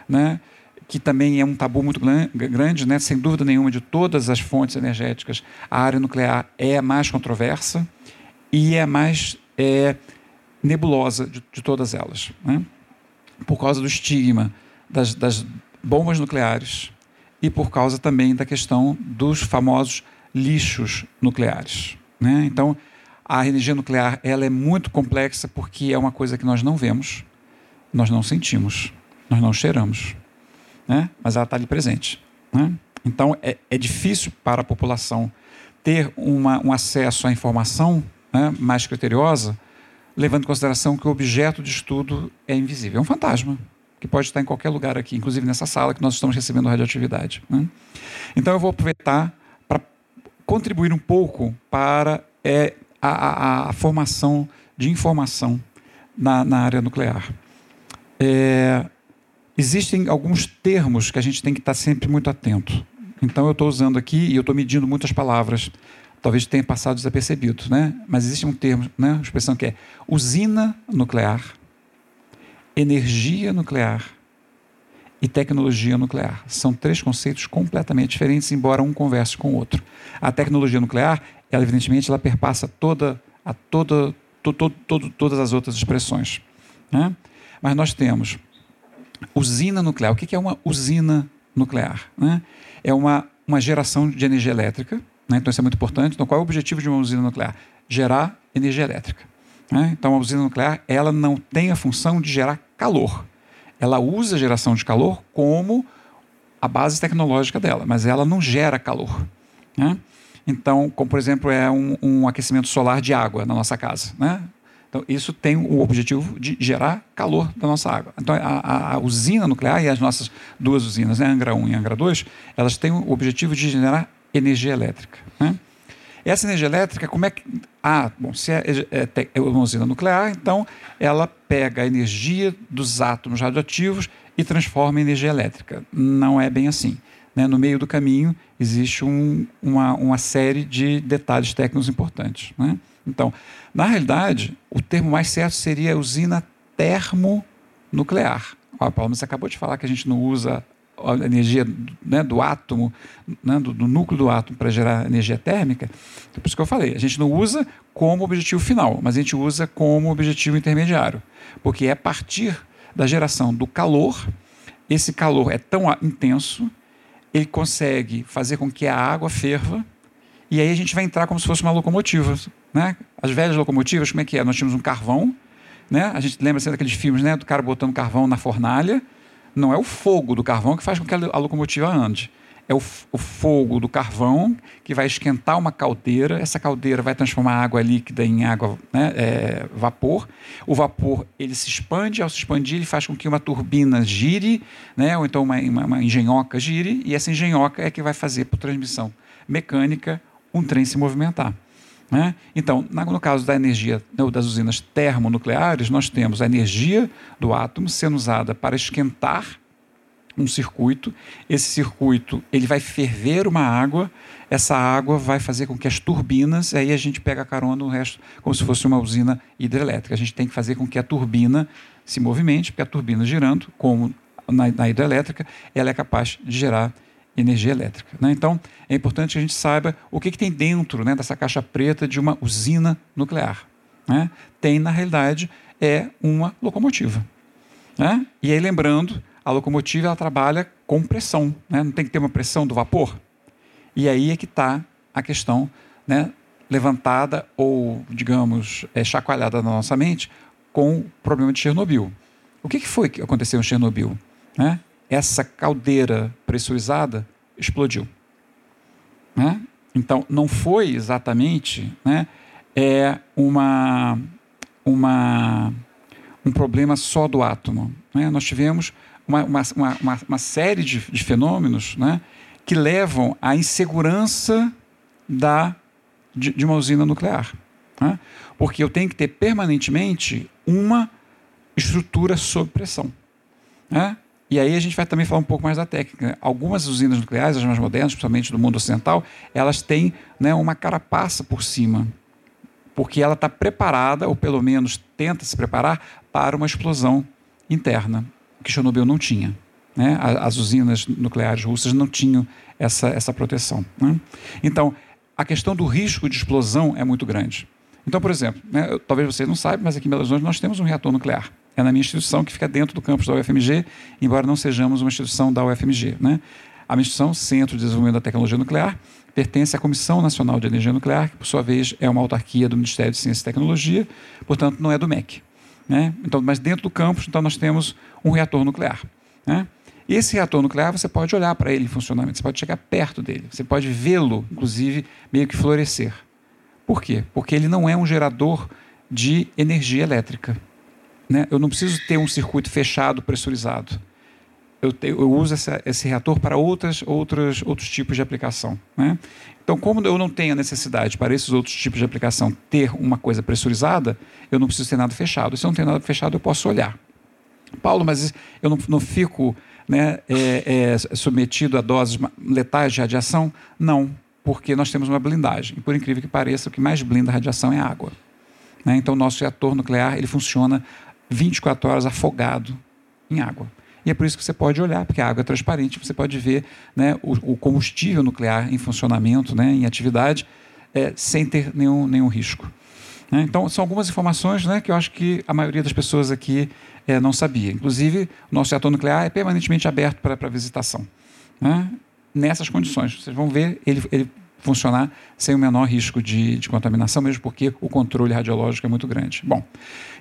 né, que também é um tabu muito grande, né, sem dúvida nenhuma, de todas as fontes energéticas, a área nuclear é a mais controversa e é a mais é, nebulosa de, de, todas elas, né, por causa do estigma das, das bombas nucleares e por causa também da questão dos famosos lixos nucleares. Né? Então, a energia nuclear ela é muito complexa porque é uma coisa que nós não vemos, nós não sentimos, nós não cheiramos, né? mas ela está ali presente. Né? Então, é, é, difícil para a população ter uma, um acesso à informação né, mais criteriosa, levando em consideração que o objeto de estudo é invisível. É um fantasma que pode estar em qualquer lugar aqui, inclusive nessa sala que nós estamos recebendo radioatividade. Né? Então, eu vou aproveitar contribuir um pouco para é, a, a, a formação de informação na, na área nuclear. É, existem alguns termos que a gente tem que estar sempre muito atento. Então, eu estou usando aqui e eu estou medindo muitas palavras. Talvez tenha passado desapercebido, né? Mas existe um termo, né? uma expressão que é usina nuclear, energia nuclear e tecnologia nuclear. São três conceitos completamente diferentes, embora um converse com o outro. A tecnologia nuclear, ela evidentemente, ela perpassa toda, a toda, to, to, to, todas as outras expressões. Né? Mas nós temos usina nuclear. O que é uma usina nuclear? Né? É uma, uma geração de energia elétrica. Né? Então, isso é muito importante. Então, qual é o objetivo de uma usina nuclear? Gerar energia elétrica. Né? Então, a usina nuclear ela não tem a função de gerar calor ela usa a geração de calor como a base tecnológica dela, mas ela não gera calor. Né? Então, como por exemplo, é um, um, aquecimento solar de água na nossa casa. Né? Então, isso tem o objetivo de gerar calor da nossa água. Então, a, a, usina nuclear e as nossas duas usinas, né, Angra 1 e Angra 2, elas têm o objetivo de gerar energia elétrica. Né? Essa energia elétrica, como é que. Ah, bom, se é, é, é uma usina nuclear, então ela pega a energia dos átomos radioativos e transforma em energia elétrica. Não é bem assim. Né? No meio do caminho existe um, uma, uma série de detalhes técnicos importantes. Né? Então, na realidade, o termo mais certo seria usina termonuclear. Ó, Paulo, você acabou de falar que a gente não usa a energia né, do átomo, né, do, do, núcleo do átomo para gerar energia térmica. Então, por isso que eu falei, a gente não usa como objetivo final, mas a gente usa como objetivo intermediário, porque é a partir da geração do calor, esse calor é tão intenso, ele consegue fazer com que a água ferva, e aí a gente vai entrar como se fosse uma locomotiva. Né? As velhas locomotivas, como é que é? Nós tínhamos um carvão, né? a gente lembra sempre daqueles filmes né, do cara botando carvão na fornalha, não é o fogo do carvão que faz com que a locomotiva ande. É o, o, fogo do carvão que vai esquentar uma caldeira. Essa caldeira vai transformar a água líquida em água, né, é, vapor. O vapor ele se expande. Ao se expandir, ele faz com que uma turbina gire, né, ou então uma, uma, uma engenhoca gire. E essa engenhoca é que vai fazer, por transmissão mecânica, um trem se movimentar. Né? Então, no caso da energia né, das usinas termonucleares, nós temos a energia do átomo sendo usada para esquentar um circuito. Esse circuito ele vai ferver uma água. Essa água vai fazer com que as turbinas, aí a gente pega a carona no resto, como se fosse uma usina hidrelétrica. A gente tem que fazer com que a turbina se movimente, porque a turbina girando, como na, na hidrelétrica, ela é capaz de gerar energia elétrica. Né? Então, é importante que a gente saiba o que, que tem dentro né, dessa caixa preta de uma usina nuclear. Né? Tem, na realidade, é uma locomotiva. Né? E aí, lembrando, a locomotiva ela trabalha com pressão. Né? Não tem que ter uma pressão do vapor? E aí é que está a questão né, levantada ou, digamos, é, chacoalhada na nossa mente com o problema de Chernobyl. O que, que foi que aconteceu em Chernobyl? Essa caldeira pressurizada explodiu. Né? Então, não foi exatamente né, é uma, uma, um problema só do átomo. Né? Nós tivemos uma, uma, uma, uma série de, de fenômenos né, que levam à insegurança da, de, de uma usina nuclear. Né? Porque eu tenho que ter permanentemente uma estrutura sob pressão. Né? E aí a gente vai também falar um pouco mais da técnica. Algumas usinas nucleares, as mais modernas, principalmente do mundo ocidental, elas têm né, uma carapaça por cima, porque ela está preparada, ou pelo menos tenta se preparar, para uma explosão interna, que Chernobyl não tinha. Né? As usinas nucleares russas não tinham essa, essa proteção. Né? Então, a questão do risco de explosão é muito grande. Então, por exemplo, né, talvez vocês não saibam, mas aqui em Belo Horizonte nós temos um reator nuclear é na minha instituição, que fica dentro do campus da UFMG, embora não sejamos uma instituição da UFMG. Né? A minha instituição, Centro de Desenvolvimento da Tecnologia Nuclear, pertence à Comissão Nacional de Energia Nuclear, que, por sua vez, é uma autarquia do Ministério de Ciência e Tecnologia, portanto, não é do MEC. Né? Então, mas dentro do campus, então, nós temos um reator nuclear. Né? Esse reator nuclear, você pode olhar para ele em funcionamento, você pode chegar perto dele, você pode vê-lo, inclusive, meio que florescer. Por quê? Porque ele não é um gerador de energia elétrica. Né? Eu não preciso ter um circuito fechado, pressurizado. Eu, te, eu uso essa, esse reator para outras, outras, outros tipos de aplicação. Né? Então, como eu não tenho a necessidade para esses outros tipos de aplicação ter uma coisa pressurizada, eu não preciso ter nada fechado. Se eu não tenho nada fechado, eu posso olhar. Paulo, mas eu não, não fico né, é, é, submetido a doses letais de radiação? Não, porque nós temos uma blindagem. E por incrível que pareça, o que mais blinda a radiação é a água. Né? Então, o nosso reator nuclear ele funciona 24 horas afogado em água. E é por isso que você pode olhar, porque a água é transparente, você pode ver né, o, o combustível nuclear em funcionamento, né, em atividade, é, sem ter nenhum, nenhum risco. Né? Então, são algumas informações né, que eu acho que a maioria das pessoas aqui é, não sabia. Inclusive, o nosso reator nuclear é permanentemente aberto para visitação. Né? Nessas condições. Vocês vão ver, ele, ele funcionar sem o menor risco de, de, contaminação, mesmo porque o controle radiológico é muito grande. Bom,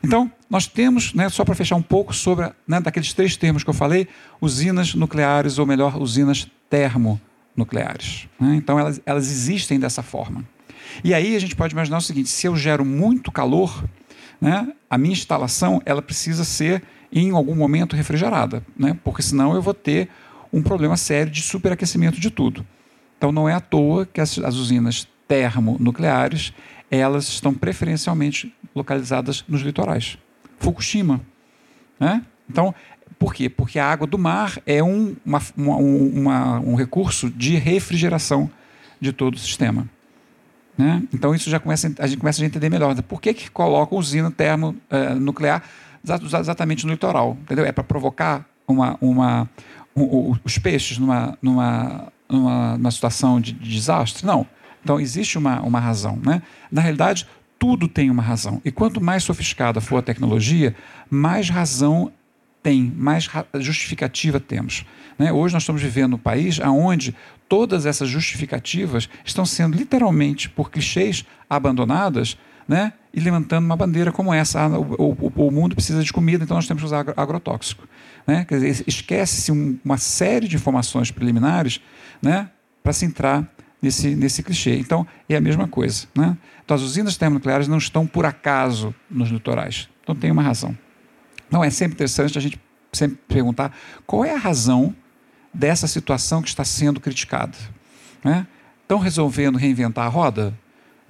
então nós temos, né, só para fechar um pouco sobre né, daqueles três termos que eu falei, usinas nucleares, ou melhor, usinas termonucleares. Né? Então elas, elas existem dessa forma. E aí a gente pode imaginar o seguinte: se eu gero muito calor, né, a minha instalação ela precisa ser em algum momento refrigerada, né, porque senão eu vou ter um problema sério de superaquecimento de tudo. Então não é à toa que as, as usinas termonucleares elas estão preferencialmente localizadas nos litorais. Fukushima. Né? Então, por quê? Porque a água do mar é um, uma, uma, uma, um recurso de refrigeração de todo o sistema. Né? Então, isso já começa, a gente começa a entender melhor. Por que, que coloca usina termonuclear exatamente no litoral? Entendeu? É para provocar uma, uma, um, os peixes numa, numa numa, numa situação de, de, desastre? Não. Então, existe uma, uma razão. Né? Na realidade, tudo tem uma razão. E quanto mais sofisticada for a tecnologia, mais razão tem, mais justificativa temos. Né? Hoje nós estamos vivendo um país onde todas essas justificativas estão sendo literalmente, por clichês, abandonadas né? e levantando uma bandeira como essa. Ah, o, o, o, mundo precisa de comida, então nós temos que usar agrotóxico. Né? Esquece-se uma série de informações preliminares né? para se entrar nesse, nesse clichê. Então, é a mesma coisa. Né? Então, as usinas termonucleares não estão por acaso nos litorais. Então, tem uma razão. Então, é sempre interessante a gente sempre perguntar qual é a razão dessa situação que está sendo criticada. Né? Estão resolvendo reinventar a roda?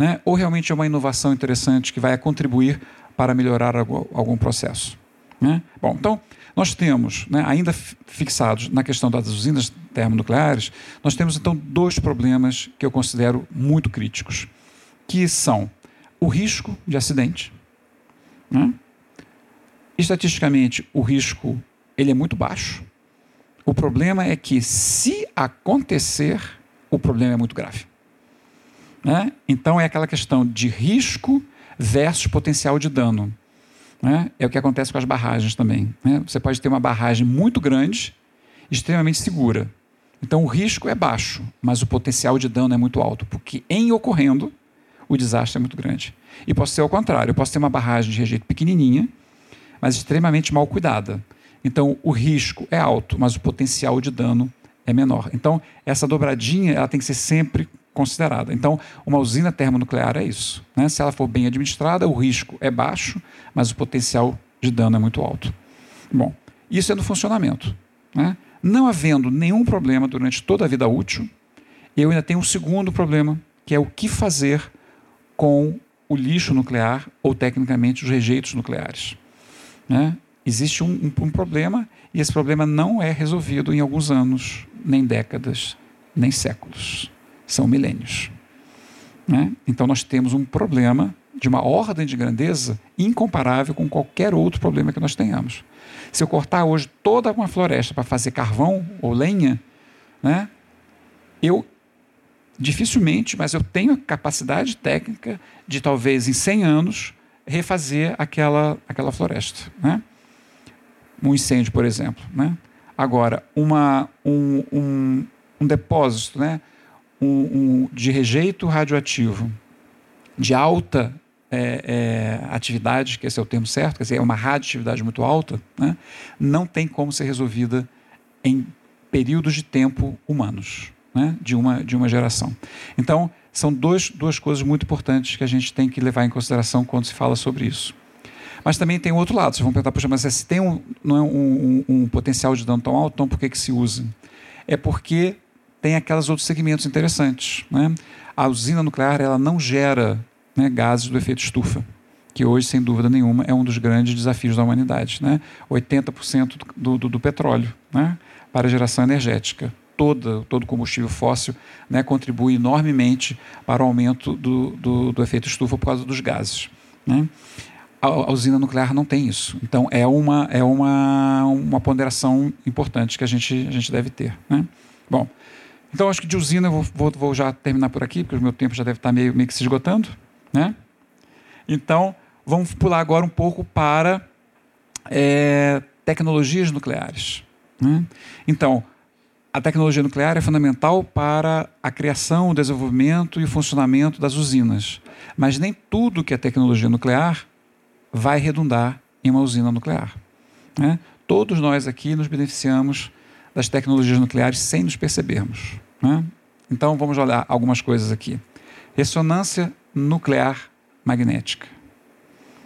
né? ou realmente é uma inovação interessante que vai contribuir para melhorar algum processo. Né? Bom, então, nós temos, né, ainda fixados na questão das usinas termonucleares, nós temos então dois problemas que eu considero muito críticos, que são o risco de acidente. Né? Estatisticamente, o risco ele é muito baixo. O problema é que, se acontecer, o problema é muito grave. Né? Então é aquela questão de risco versus potencial de dano. Né? É o que acontece com as barragens também. Né? Você pode ter uma barragem muito grande, extremamente segura. Então o risco é baixo, mas o potencial de dano é muito alto, porque em ocorrendo, o desastre é muito grande. E pode ser ao contrário, eu posso ter uma barragem de rejeito pequenininha, mas extremamente mal cuidada. Então o risco é alto, mas o potencial de dano é menor. Então essa dobradinha ela tem que ser sempre considerada. Então, uma usina termonuclear é isso. Né? Se ela for bem administrada, o risco é baixo, mas o potencial de dano é muito alto. Bom, isso é no funcionamento. Né? Não havendo nenhum problema durante toda a vida útil, eu ainda tenho um segundo problema, que é o que fazer com o lixo nuclear ou, tecnicamente, os rejeitos nucleares. Né? Existe um, um, um problema e esse problema não é resolvido em alguns anos, nem décadas, nem séculos. São milênios. Né? Então, nós temos um problema de uma ordem de grandeza incomparável com qualquer outro problema que nós tenhamos. Se eu cortar hoje toda uma floresta para fazer carvão ou lenha, né, eu dificilmente, mas eu tenho capacidade técnica de talvez em 100 anos refazer aquela, aquela floresta. Né? Um incêndio, por exemplo. Né? Agora, uma, um, um, um depósito né? Um, um, de rejeito radioativo de alta é, é, atividade, que esse é o termo certo, quer dizer, é uma radioatividade muito alta, né? não tem como ser resolvida em períodos de tempo humanos né, de, uma, de uma geração. Então, são dois, duas coisas muito importantes que a gente tem que levar em consideração quando se fala sobre isso. Mas também tem outro lado. Vocês vão perguntar, puxa, mas se tem um, não é um, um, um potencial de dano tão alto, então por que, que se usa? É porque tem aqueles outros segmentos interessantes. Né? A usina nuclear ela não gera né, gases do efeito estufa, que hoje, sem dúvida nenhuma, é um dos grandes desafios da humanidade. Né? 80% do, do, do petróleo né, para geração energética toda, todo combustível fóssil né, contribui enormemente para o aumento do, do, do, efeito estufa por causa dos gases. Né? A, a, usina nuclear não tem isso. Então, é uma, é uma, uma ponderação importante que a gente, a gente deve ter. Né? Bom, então acho que de usina eu vou, vou, vou, já terminar por aqui, porque o meu tempo já deve estar meio, meio que se esgotando. Né? Então, vamos pular agora um pouco para é, tecnologias nucleares. Né? Então, a tecnologia nuclear é fundamental para a criação, o desenvolvimento e o funcionamento das usinas. Mas nem tudo que é tecnologia nuclear vai redundar em uma usina nuclear. Né? Todos nós aqui nos beneficiamos das tecnologias nucleares sem nos percebermos. Né? Então vamos olhar algumas coisas aqui. Ressonância nuclear magnética.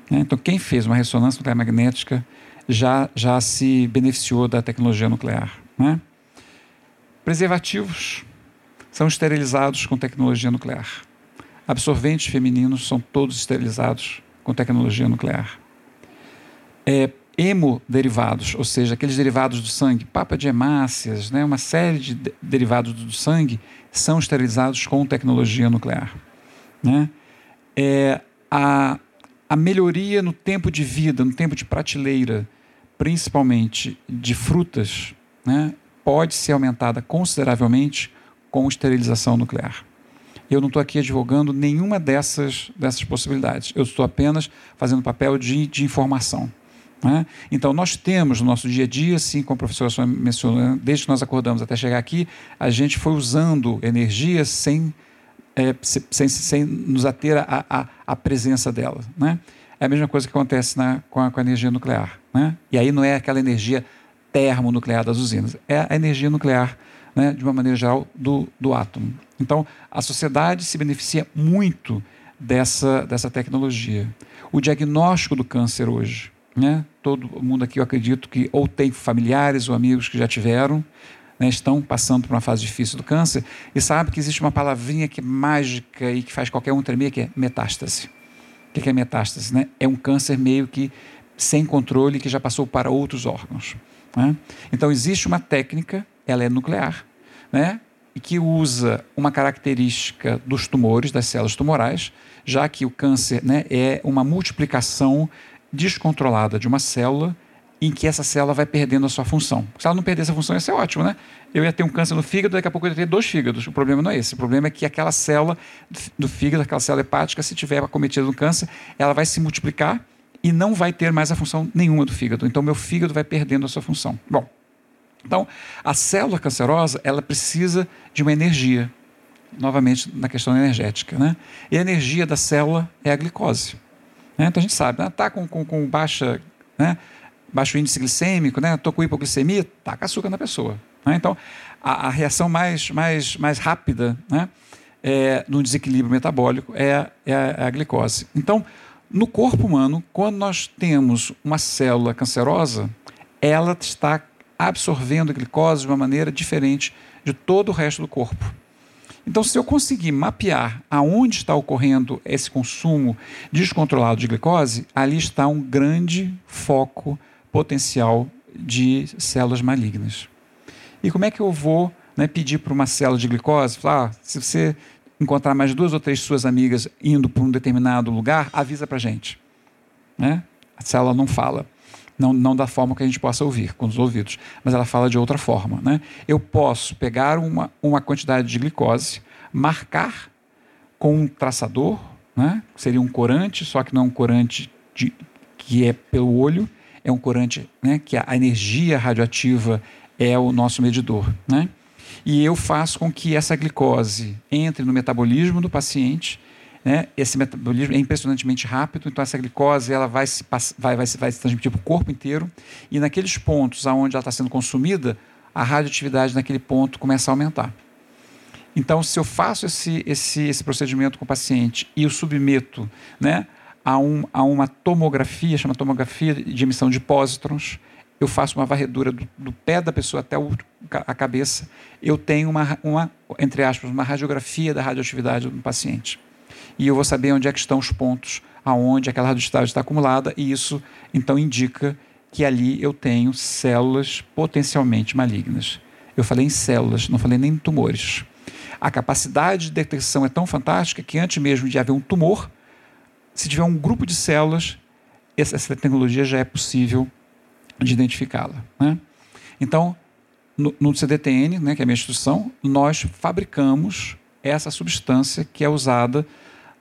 Né? Então, quem fez uma ressonância nuclear magnética já, já se beneficiou da tecnologia nuclear. Né? Preservativos são esterilizados com tecnologia nuclear. Absorventes femininos são todos esterilizados com tecnologia nuclear. É, hemoderivados, ou seja, aqueles derivados do sangue, papa de hemácias, né, uma série de derivados do sangue, são esterilizados com tecnologia nuclear. Né? É, a, a melhoria no tempo de vida, no tempo de prateleira, principalmente de frutas, né, pode ser aumentada consideravelmente com esterilização nuclear. Eu não estou aqui advogando nenhuma dessas, dessas possibilidades. Eu estou apenas fazendo papel de, de informação. Né? Então, nós temos no nosso dia a dia, sim, como a professora mencionou, desde que nós acordamos até chegar aqui, a gente foi usando energia sem, é, sem, sem nos ater à presença dela. Né? É a mesma coisa que acontece na, com, a, com a energia nuclear. Né? E aí não é aquela energia termonuclear das usinas, é a energia nuclear, né, de uma maneira geral, do, do átomo. Então, a sociedade se beneficia muito dessa, dessa tecnologia. O diagnóstico do câncer hoje, né, todo mundo aqui, eu acredito que ou tem familiares ou amigos que já tiveram, né, estão passando por uma fase difícil do câncer e sabe que existe uma palavrinha que é mágica e que faz qualquer um tremer, que é metástase. O que é metástase? Né? É um câncer meio que sem controle que já passou para outros órgãos. Né? Então, existe uma técnica, ela é nuclear, né? e que usa uma característica dos tumores, das células tumorais, já que o câncer né, é uma multiplicação descontrolada de uma célula em que essa célula vai perdendo a sua função. Se ela não perder essa função, ia ser ótimo, né? Eu ia ter um câncer no fígado, daqui a pouco eu ia ter dois fígados. O problema não é esse. O problema é que aquela célula do fígado, aquela célula hepática, se tiver acometida no câncer, ela vai se multiplicar e não vai ter mais a função nenhuma do fígado. Então, meu fígado vai perdendo a sua função. Bom, então, a célula cancerosa, ela precisa de uma energia, novamente na questão energética. Né? E a energia da célula é a glicose. Né? Então, a gente sabe, está né? Tá com, com, com baixa, né? baixo índice glicêmico, estou né? com hipoglicemia, taca açúcar na pessoa. Né? Então, a, a, reação mais, mais, mais rápida né? é, no desequilíbrio metabólico é, é, a, é a glicose. Então, no corpo humano, quando nós temos uma célula cancerosa, ela está absorvendo a glicose de uma maneira diferente de todo o resto do corpo. Então, se eu conseguir mapear aonde está ocorrendo esse consumo descontrolado de glicose, ali está um grande foco potencial de células malignas. E como é que eu vou né, pedir para uma célula de glicose, falar, ah, se você encontrar mais duas ou três suas amigas indo para um determinado lugar, avisa para a gente. Né? A célula não fala. Não, não da forma que a gente possa ouvir, com os ouvidos, mas ela fala de outra forma. Né? Eu posso pegar uma, uma quantidade de glicose, marcar com um traçador, né? seria um corante, só que não é um corante de, que é pelo olho, é um corante né, que a energia radioativa é o nosso medidor. Né? E eu faço com que essa glicose entre no metabolismo do paciente. Né? Esse metabolismo é impressionantemente rápido, então essa glicose ela vai se, vai, vai, vai se transmitir para o corpo inteiro. E naqueles pontos onde ela está sendo consumida, a radioatividade naquele ponto começa a aumentar. Então, se eu faço esse, esse, esse procedimento com o paciente e o submeto né, a, um, a uma tomografia, chama tomografia de emissão de pósitrons, eu faço uma varredura do, do pé da pessoa até o, a cabeça, eu tenho uma, uma, entre aspas, uma radiografia da radioatividade do paciente. E eu vou saber onde é que estão os pontos aonde aquela radioatividade está acumulada, e isso então indica que ali eu tenho células potencialmente malignas. Eu falei em células, não falei nem em tumores. A capacidade de detecção é tão fantástica que antes mesmo de haver um tumor, se tiver um grupo de células, essa tecnologia já é possível de identificá-la. Né? Então, no, no, CDTN, né, que é a minha instituição, nós fabricamos essa substância que é usada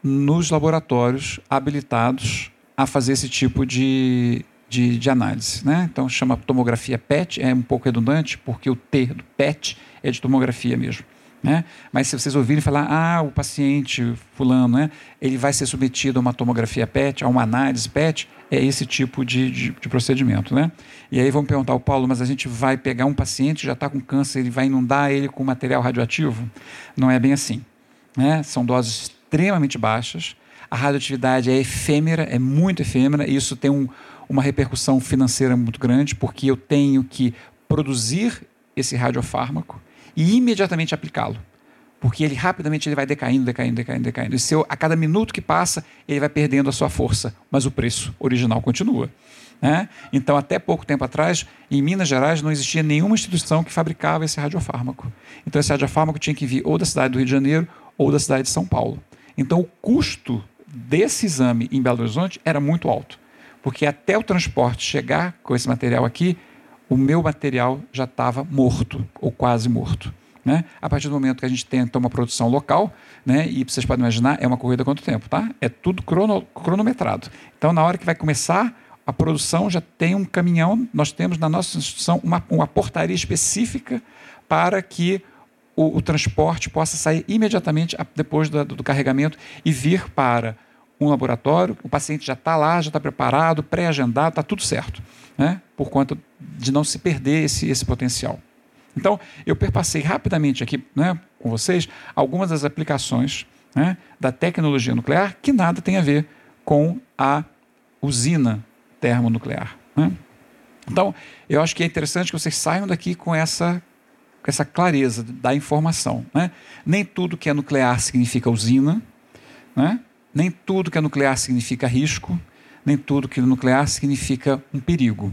nos laboratórios habilitados a fazer esse tipo de, de, de, análise. Né? Então, chama tomografia PET, é um pouco redundante, porque o T do PET é de tomografia mesmo. Né? Mas se vocês ouvirem falar, ah, o paciente fulano, né, ele vai ser submetido a uma tomografia PET, a uma análise PET, é esse tipo de, de, de procedimento. Né? E aí vão perguntar ao Paulo, mas a gente vai pegar um paciente que já está com câncer, ele vai inundar ele com material radioativo? Não é bem assim. Né? São doses extremamente baixas, a radioatividade é efêmera, é muito efêmera, e isso tem um, uma repercussão financeira muito grande, porque eu tenho que produzir esse radiofármaco, e imediatamente aplicá-lo. Porque ele rapidamente ele vai decaindo, decaindo, decaindo, decaindo. E seu, a cada minuto que passa, ele vai perdendo a sua força, mas o preço original continua. Né? Então, até pouco tempo atrás, em Minas Gerais, não existia nenhuma instituição que fabricava esse radiofármaco. Então, esse radiofármaco tinha que vir ou da cidade do Rio de Janeiro ou da cidade de São Paulo. Então, o custo desse exame em Belo Horizonte era muito alto, porque até o transporte chegar com esse material aqui, o meu material já estava morto, ou quase morto. Né? A partir do momento que a gente tenta uma produção local, né, e vocês podem imaginar, é uma corrida quanto tempo, tá? É tudo crono, cronometrado. Então, na hora que vai começar a produção, já tem um caminhão, nós temos na nossa instituição uma, uma portaria específica para que o, o transporte possa sair imediatamente depois do, do carregamento e vir para um laboratório, o paciente já está lá, já está preparado, pré-agendado, está tudo certo né, por conta de não se perder esse, esse potencial. Então, eu perpassei rapidamente aqui né, com vocês algumas das aplicações né, da tecnologia nuclear que nada tem a ver com a usina termonuclear. Né? Então, eu acho que é interessante que vocês saiam daqui com essa, com essa clareza da informação. Né? Nem tudo que é nuclear significa usina, né? nem tudo que é nuclear significa risco, nem tudo que é nuclear significa um perigo.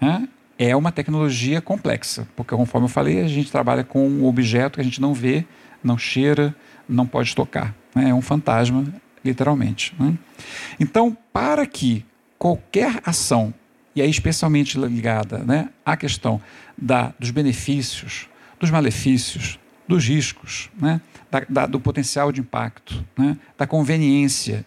Né? É uma tecnologia complexa, porque, conforme eu falei, a gente trabalha com um objeto que a gente não vê, não cheira, não pode tocar. Né? É um fantasma, literalmente. Né? Então, para que qualquer ação, e aí especialmente ligada né, à questão da, dos benefícios, dos malefícios, dos riscos, né, da, da, do potencial de impacto, né, da conveniência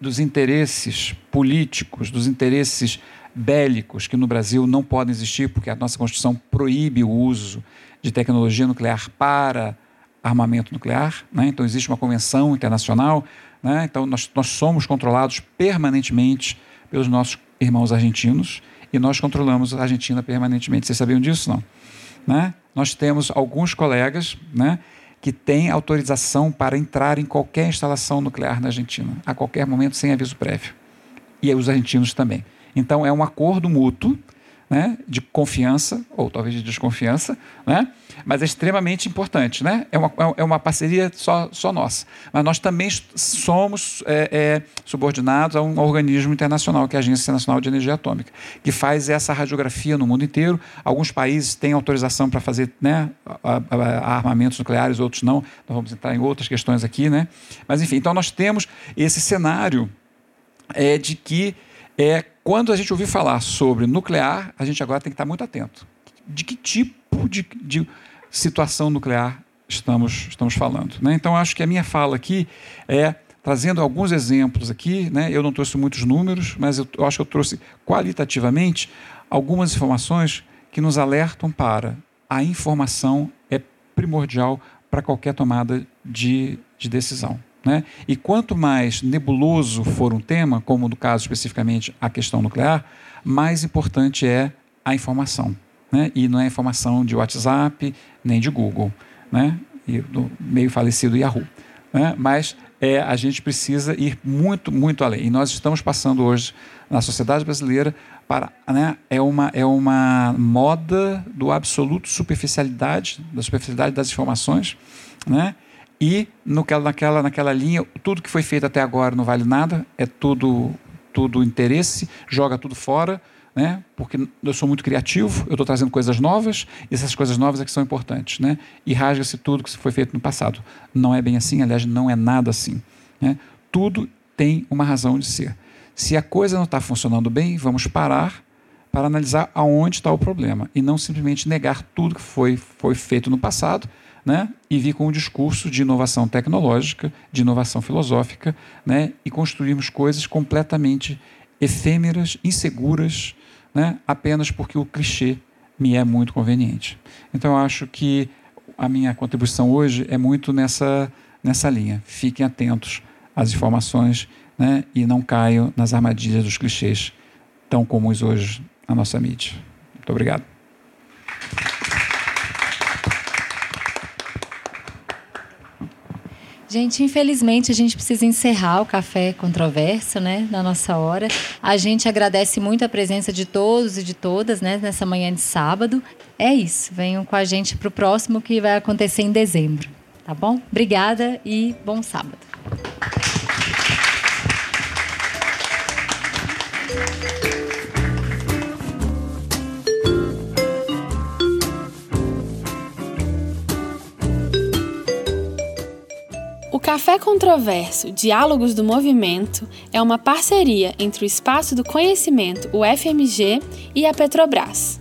dos interesses políticos, dos interesses bélicos que no Brasil não podem existir, porque a nossa Constituição proíbe o uso de tecnologia nuclear para armamento nuclear. Né? Então, existe uma convenção internacional. Né? Então, nós, nós somos controlados permanentemente pelos nossos irmãos argentinos e nós controlamos a Argentina permanentemente. Vocês sabiam disso? Não? Né? Nós temos alguns colegas né, que tem autorização para entrar em qualquer instalação nuclear na Argentina, a qualquer momento, sem aviso prévio. E os argentinos também. Então, é um acordo mútuo né, de confiança, ou talvez de desconfiança, né, mas é extremamente importante. Né? É, uma, é uma parceria só, só nossa. Mas nós também somos é, é, subordinados a um organismo internacional, que é a Agência Nacional de Energia Atômica, que faz essa radiografia no mundo inteiro. Alguns países têm autorização para fazer né, armamentos nucleares, outros não. Nós vamos entrar em outras questões aqui. Né? Mas, enfim, então nós temos esse cenário é, de que é, quando a gente ouvir falar sobre nuclear, a gente agora tem que estar muito atento. De que tipo de, de situação nuclear estamos, estamos falando? Né? Então, acho que a minha fala aqui é trazendo alguns exemplos aqui. Né? Eu não trouxe muitos números, mas eu, eu acho que eu trouxe qualitativamente algumas informações que nos alertam para a informação é primordial para qualquer tomada de, de decisão. Né? E quanto mais nebuloso for um tema, como no caso especificamente a questão nuclear, mais importante é a informação. Né? E não é informação de WhatsApp nem de Google, né? e do meio falecido Yahoo. Né? Mas é, a gente precisa ir muito, muito além. E nós estamos passando hoje na sociedade brasileira para né, é uma é uma moda do absoluto superficialidade da superficialidade das informações, né? E no, naquela, naquela linha, tudo que foi feito até agora não vale nada, é tudo, tudo interesse, joga tudo fora, né? porque eu sou muito criativo, eu estou trazendo coisas novas, e essas coisas novas é que são importantes. Né? E rasga-se tudo que foi feito no passado. Não é bem assim, aliás, não é nada assim. Né? Tudo tem uma razão de ser. Se a coisa não está funcionando bem, vamos parar para analisar aonde está o problema e não simplesmente negar tudo que foi, foi feito no passado né, e vir com um discurso de inovação tecnológica, de inovação filosófica, né, e construirmos coisas completamente efêmeras, inseguras, né, apenas porque o clichê me é muito conveniente. Então, eu acho que a minha contribuição hoje é muito nessa, nessa linha. Fiquem atentos às informações né, e não caiam nas armadilhas dos clichês tão comuns hoje na nossa mídia. Muito obrigado. Gente, infelizmente a gente precisa encerrar o café controverso, né, na nossa hora. A gente agradece muito a presença de todos e de todas, né, nessa manhã de sábado. É isso. Venham com a gente para o próximo que vai acontecer em dezembro, tá bom? Obrigada e bom sábado. Café Controverso Diálogos do Movimento é uma parceria entre o Espaço do Conhecimento, o FMG, e a Petrobras.